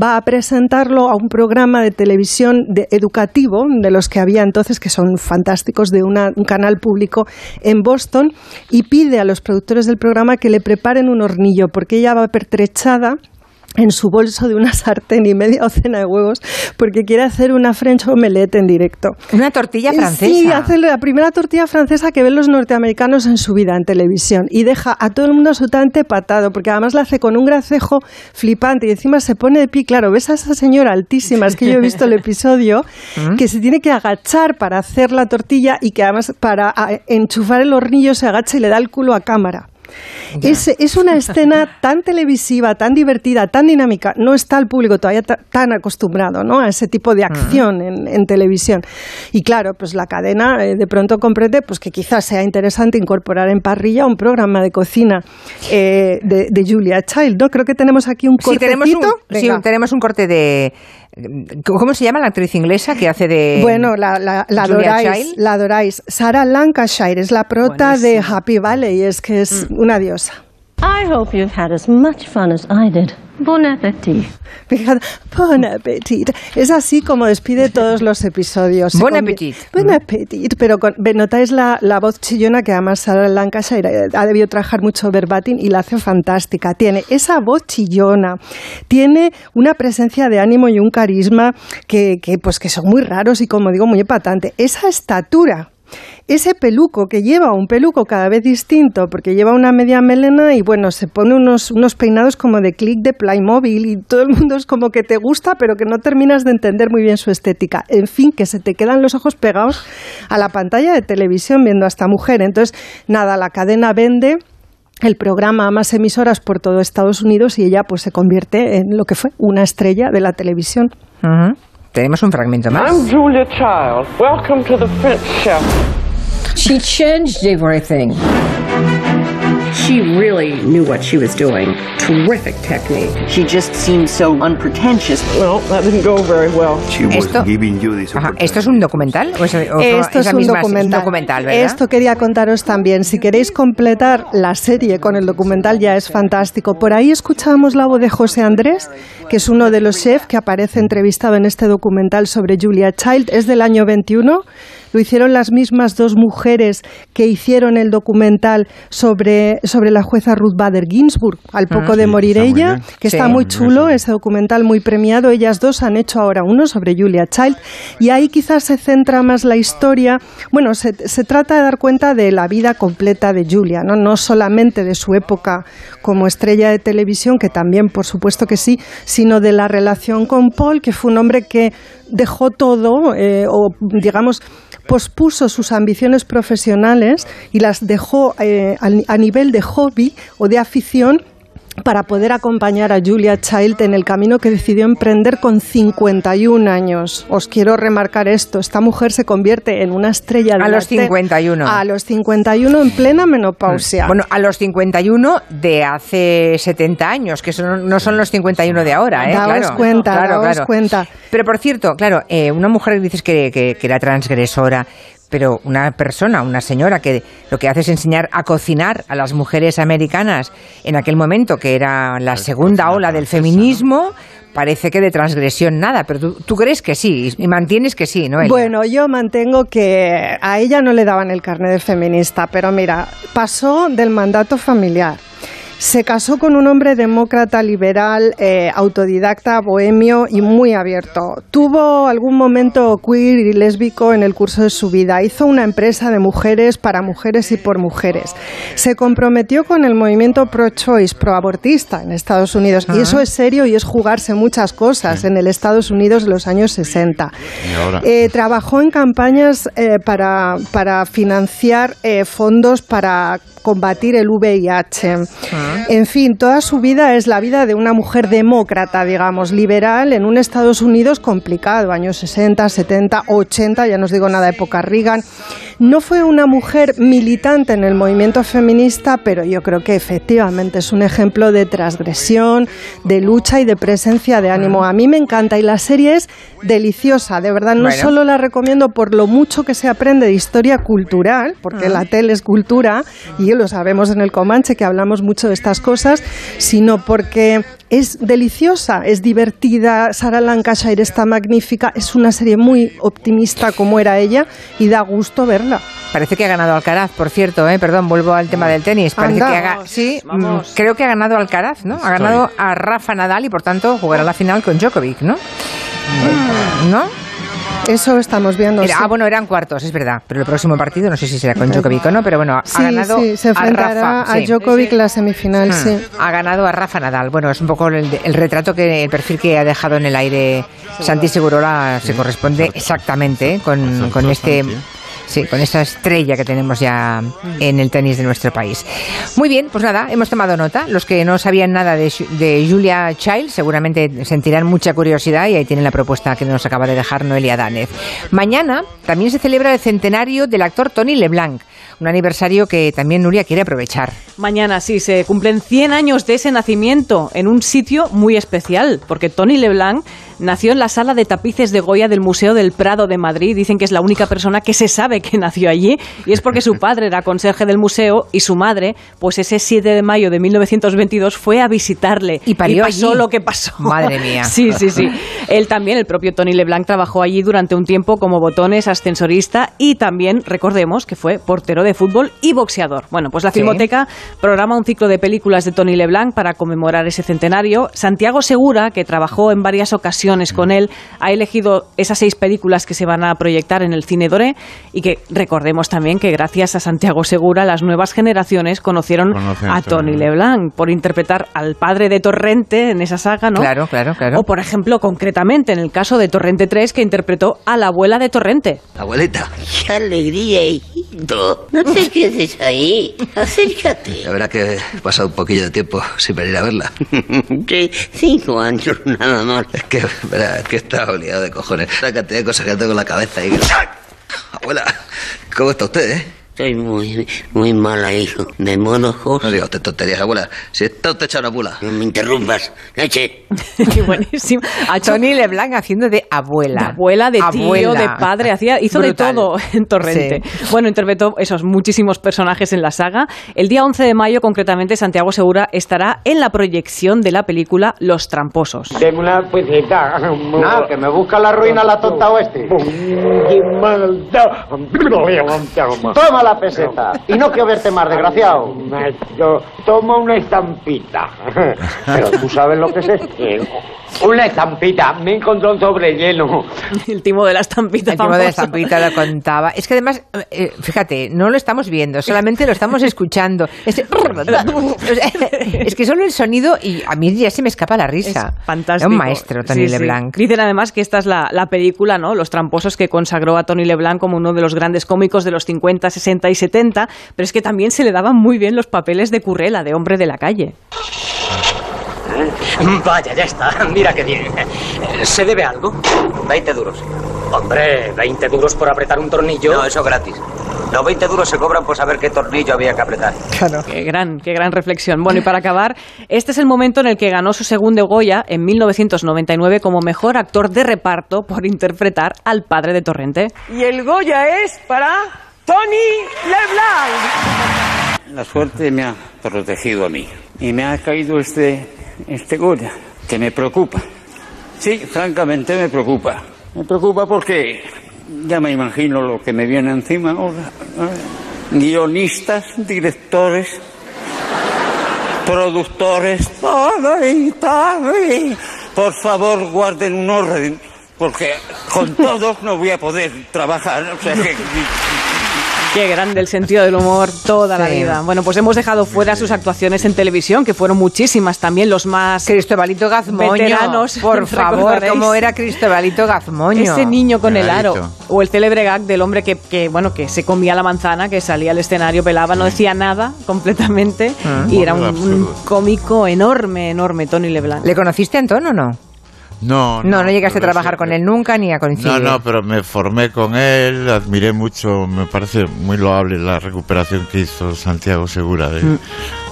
va a presentarlo a un programa de televisión de- educativo, de los que había entonces, que son fantásticos, de un canal público en Boston, y pide a los productores del programa que le preparen un hornillo, porque ella va pertrechada en su bolso de una *laughs* sartén y media docena de huevos porque quiere hacer una French omelette en directo. Una tortilla francesa. Sí, hace la primera tortilla francesa que ven los norteamericanos en su vida en televisión y deja a todo el mundo absolutamente patado porque además la hace con un gracejo flipante y encima se pone de pie. Claro, ves a esa señora altísima, es que yo he visto el *laughs* episodio, ¿Mm? que se tiene que agachar para hacer la tortilla y que además para enchufar el hornillo se agacha y le da el culo a cámara. Es, es una *laughs* escena tan televisiva, tan divertida, tan dinámica. No está el público todavía ta- tan acostumbrado ¿no? a ese tipo de acción en, en televisión. Y claro, pues la cadena eh, de pronto comprende pues, que quizás sea interesante incorporar en parrilla un programa de cocina eh, de, de Julia Child. ¿no? Creo que tenemos aquí un Sí, cortecito. tenemos un, sí, tenemos un corte de... ¿Cómo se llama la actriz inglesa que hace de... Bueno, la, la, la adoráis, Child? la adoráis. Sarah Lancashire es la prota de Happy Valley, es que es Mm. una diosa. I hope you've had as much fun as I did. Bon appetit. Fíjate, Bon appetit. Es así como despide todos los episodios. Bon appetit. Bon appetit. Pero con- notáis la, la voz chillona que además Sarah Lancashire ha debido trabajar mucho verbatim y la hace fantástica. Tiene esa voz chillona, tiene una presencia de ánimo y un carisma que, que, pues, que son muy raros y como digo, muy epatante. Esa estatura ese peluco que lleva, un peluco cada vez distinto, porque lleva una media melena y bueno, se pone unos, unos peinados como de click de Playmobil y todo el mundo es como que te gusta, pero que no terminas de entender muy bien su estética. En fin, que se te quedan los ojos pegados a la pantalla de televisión viendo a esta mujer. Entonces, nada, la cadena vende el programa a más emisoras por todo Estados Unidos y ella pues se convierte en lo que fue una estrella de la televisión. Tenemos un fragmento más. I'm Julia Child. Welcome to the French Chef. She changed everything. She really knew what she was doing. Terrific technique. She just seemed so unpretentious. Well, that didn't go very well. Esto, Ajá, ¿Esto es un documental? ¿O es, o Esto es un documental. documental, ¿verdad? Esto quería contaros también. Si queréis completar la serie con el documental ya es fantástico. Por ahí escuchábamos la voz de José Andrés, que es uno de los chefs que aparece entrevistado en este documental sobre Julia Child. Es del año 21. Lo hicieron las mismas dos mujeres que hicieron el documental sobre, sobre la jueza Ruth Bader Ginsburg, al poco Ah, de sí, morir ella, que Sí. está muy Muy chulo, ese documental muy premiado. Ellas dos han hecho ahora uno sobre Julia Child y ahí quizás se centra más la historia. Bueno, se, se trata de dar cuenta de la vida completa de Julia, ¿no? no solamente de su época como estrella de televisión, que también, por supuesto que sí, sino de la relación con Paul, que fue un hombre que dejó todo, eh, o digamos, pospuso sus ambiciones profesionales y las dejó eh, a nivel de hobby o de afición para poder acompañar a Julia Child en el camino que decidió emprender con 51 años. Os quiero remarcar esto, esta mujer se convierte en una estrella de A los te- 51. A los 51 en plena menopausia. Bueno, a los 51 de hace 70 años, que no son los 51 de ahora, ¿eh? Daos Claro, cuenta, claro, daos claro. cuenta. Pero por cierto, claro, eh, una mujer dices que, que- que era transgresora, pero una persona, una señora que lo que hace es enseñar a cocinar a las mujeres americanas en aquel momento, que era la segunda ola del feminismo, parece que de transgresión nada, pero tú, tú crees que sí y mantienes que sí, ¿no? Elia? Bueno, yo mantengo que a ella no le daban el carnet de feminista, pero mira, pasó del mandato familiar. Se casó con un hombre demócrata, liberal, eh, autodidacta, bohemio y muy abierto. Tuvo algún momento queer y lésbico en el curso de su vida. Hizo una empresa de mujeres para mujeres y por mujeres. Se comprometió con el movimiento pro-choice, pro-abortista en Estados Unidos. Y Ah. eso es serio y es jugarse muchas cosas en el Estados Unidos de los años 60. Eh, trabajó en campañas eh, para, para financiar fondos para combatir el VIH. En fin, toda su vida es la vida de una mujer demócrata, digamos, liberal en un Estados Unidos complicado, años 60, 70, 80, ya no os digo nada, época Reagan. No fue una mujer militante en el movimiento feminista, pero yo creo que efectivamente es un ejemplo de transgresión, de lucha y de presencia de ánimo. A mí me encanta y la serie es deliciosa, de verdad. No Bueno. solo la recomiendo por lo mucho que se aprende de historia cultural, porque la tele es cultura y lo sabemos en el Comanche que hablamos mucho de estas cosas, sino porque es deliciosa, es divertida. Sara Lancashire está magnífica, es una serie muy optimista como era ella y da gusto verla. Parece que ha ganado Alcaraz, por cierto, ¿eh? perdón, vuelvo al tema del tenis. Parece Anda. que haga, sí, mm, creo que ha ganado Alcaraz, ¿no? Ha ganado a Rafa Nadal y por tanto jugará la final con Djokovic, ¿no? ¿No? Eso estamos viendo. Era- sí. ah, bueno, eran cuartos, es verdad. Pero el próximo partido no sé si será con Djokovic o no, pero bueno, Sí, ha ganado sí, se a enfrentará Rafa. a sí. Djokovic la semifinal, Hmm, sí. Ha ganado a Rafa Nadal. Bueno, es un poco el, el retrato que el perfil que ha dejado en el aire Santi Segurola se corresponde exactamente ¿eh? con, con este Sí, con esa estrella que tenemos ya en el tenis de nuestro país. Muy bien, pues nada, hemos tomado nota. Los que no sabían nada de, de Julia Child seguramente sentirán mucha curiosidad y ahí tienen la propuesta que nos acaba de dejar Noelia Danez. Mañana también se celebra el centenario del actor Tony LeBlanc, un aniversario que también Nuria quiere aprovechar. Mañana sí, se cumplen 100 años de ese nacimiento en un sitio muy especial, porque Tony Leblanc nació en la sala de tapices de Goya del Museo del Prado de Madrid. Dicen que es la única persona que se sabe que nació allí, y es porque su padre era conserje del museo y su madre, pues ese 7 de mayo de 1922 fue a visitarle. Y parió pasó allí. lo que pasó. Madre mía. *laughs* Sí, sí, sí. Él también, el propio Tony Leblanc, trabajó allí durante un tiempo como botones, ascensorista y también, recordemos, que fue portero de fútbol y boxeador. Bueno, pues la Sí. Filmoteca programa un ciclo de películas de Tony Leblanc para conmemorar ese centenario. Santiago Segura, que trabajó en varias ocasiones con él, ha elegido esas seis películas que se van a proyectar en el cine Doré y que recordemos también que gracias a Santiago Segura las nuevas generaciones conocieron Conocen a Tony. LeBlanc por interpretar al padre de Torrente en esa saga, ¿no? Claro, claro, claro. O por ejemplo, concretamente en el caso de Torrente 3 que interpretó a la abuela de Torrente. Abuelita. ¡Qué alegría, hijito! No te *laughs* quedes ahí. Acércate. La verdad que he pasado un poquillo de tiempo sin venir a verla. *laughs* Que cinco años nada más. Es que, verá, es que estaba liado de cojones. La cantidad de cosas que tengo en la cabeza y... Abuela, ¿cómo está usted, eh? Estoy muy, muy mala, hijo. De modo No diga usted tonterías, abuela. Si está usted hecha una pula. No me interrumpas. Leche. *laughs* Buenísimo. *laughs* A Tony LeBlanc haciendo de abuela. De abuela, de tío, de padre, hacía, hizo Brutal. de todo en Torrente. Bueno, interpretó esos muchísimos personajes en la saga. El día 11 de mayo, concretamente, Santiago Segura estará en la proyección de la película Los Tramposos. Deme una peseta. Nada, que me busca la ruina la tonta oeste. Toma la peseta. Y no quiero verte más, desgraciado. Yo tomo una estampita. *laughs* Pero tú sabes lo que es esto. Una estampita. Me encontró un sobre lleno. *laughs* El timo de la estampita El tipo de famoso. estampita lo contaba. Es que además, eh, fíjate, no lo estamos viendo, solamente lo estamos escuchando. Es *laughs* *laughs* que solo el sonido y a mí ya se me escapa la risa. Fantástico. Es un maestro, Tony Sí, sí. LeBlanc. Dicen además que esta es la, la película, ¿no? Los tramposos que consagró a Tony LeBlanc como uno de los grandes cómicos de los 50, 60 y 70, pero es que también se le daban muy bien los papeles de Currela, de hombre de la calle. Vaya, ya está. Mira qué bien. ¿Se debe algo? 20 duros. Hombre, 20 duros por apretar un tornillo. No, eso gratis. Los 20 duros se cobran por saber qué tornillo había que apretar. Qué gran, qué gran reflexión. Bueno, y para acabar, este es el momento en el que ganó su segundo Goya en 1999 como mejor actor de reparto por interpretar al padre de Torrente. Y el Goya es para Tony LeBlanc. La suerte me ha protegido a mí y me ha caído este, este Goya, que me preocupa. Sí, francamente me preocupa. Me preocupa porque ya me imagino lo que me viene encima ahora. ¿eh? Guionistas, directores, productores, todo y todo Por favor, guarden un orden, porque con *laughs* todos no voy a poder trabajar. O sea que... *laughs* Qué grande el sentido del humor toda la vida. Bueno, pues hemos dejado fuera sus actuaciones en televisión, que fueron muchísimas también, los más Cristobalito Gazmoño, veteranos. por *laughs* favor, cómo era Cristobalito Gazmoño. Ese niño con el aro. O el célebre gag del hombre que, que, bueno, que se comía la manzana, que salía al escenario, pelaba, no decía nada completamente. Ah. y era un, cómico enorme, enorme, Tony LeBlanc. ¿Le conociste a Antón o no? No, No, no, llegaste a trabajar sí, con él nunca ni a coincidir. No, no, pero me formé con él, admiré mucho, me parece muy loable la recuperación que hizo Santiago Segura de, Mm.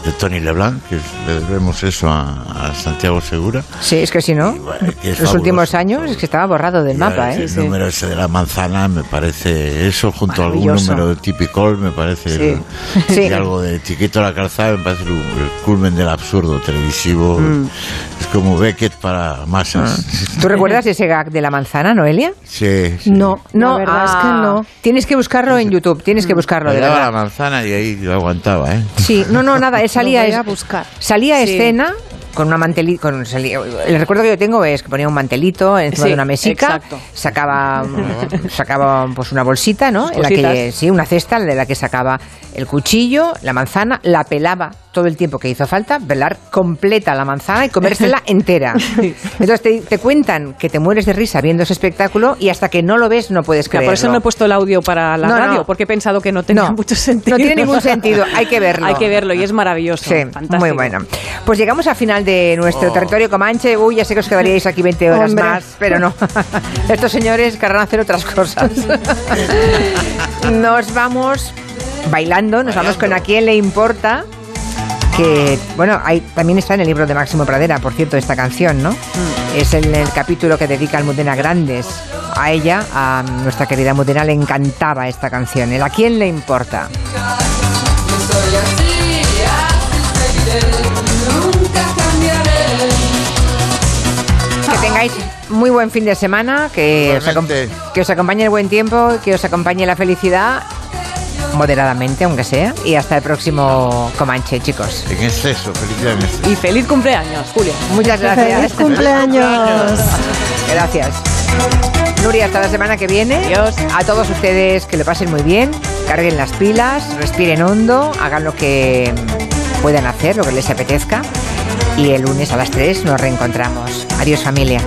De Tony Leblanc, que le debemos eso a, a Santiago Segura. Sí, es que si no, es los fabuloso. últimos años es que estaba borrado del mapa, el ¿eh? número ese de la manzana me parece eso, junto a algún número de Tipicol, me parece. Sí. el- *laughs* Sí. Y algo de Chiquito la calzada, me parece el, el culmen del absurdo televisivo. Mm. Es como Beckett para masas. ¿Tú recuerdas ese gag de la manzana, Noelia? Sí, sí. No, no, La verdad es que ah, no. Tienes que buscarlo en YouTube, tienes que buscarlo, de Le daba verdad. la manzana y ahí lo aguantaba, ¿eh? Sí, no, no, nada, él *laughs* salía, a buscar. salía a Sí. escena con una mantelito, con, salía- el recuerdo que yo tengo es que ponía un mantelito encima Sí, de una mesica, exacto. sacaba, *laughs* sacaba pues una bolsita, ¿no? En la que, sí, una cesta de la que sacaba el cuchillo, la manzana, la pelaba todo el tiempo que hizo falta, pelar completa la manzana y comérsela *laughs* entera. Entonces te, te cuentan que te mueres de risa viendo ese espectáculo y hasta que no lo ves no puedes creerlo. por eso no he puesto el audio para la No, no. radio, porque he pensado que no tenía No, mucho sentido. no tiene ningún *laughs* sentido, hay que verlo. hay que verlo y es maravilloso. Sí, fantástico. muy bueno. Pues llegamos al final de nuestro Oh. territorio Comanche. Uy, ya sé que os quedaríais aquí 20 horas Hombre. más, pero no. *laughs* Estos señores querrán hacer otras cosas. nos vamos bailando, nos vamos con a quién le importa. Que, bueno, hay, también está en el libro de Máximo Pradera, por cierto, esta canción, ¿no? Es en el capítulo que dedica Almudena Grandes. A ella, a nuestra querida Almudena, le encantaba esta canción. El a quién le importa. Que tengáis muy buen fin de semana, que os, acom- Igualmente. que os acompañe el buen tiempo, que os acompañe la felicidad, moderadamente, aunque sea, y hasta el próximo Comanche, chicos. En exceso, felicidades. Y feliz cumpleaños, Julio. Muchas gracias. ¡Feliz cumpleaños! Gracias. Nuria, hasta la semana que viene. Adiós. A todos ustedes que lo pasen muy bien, carguen las pilas, respiren hondo, hagan lo que puedan hacer, lo que les apetezca. Y el lunes a las 3 nos reencontramos. Adiós familia.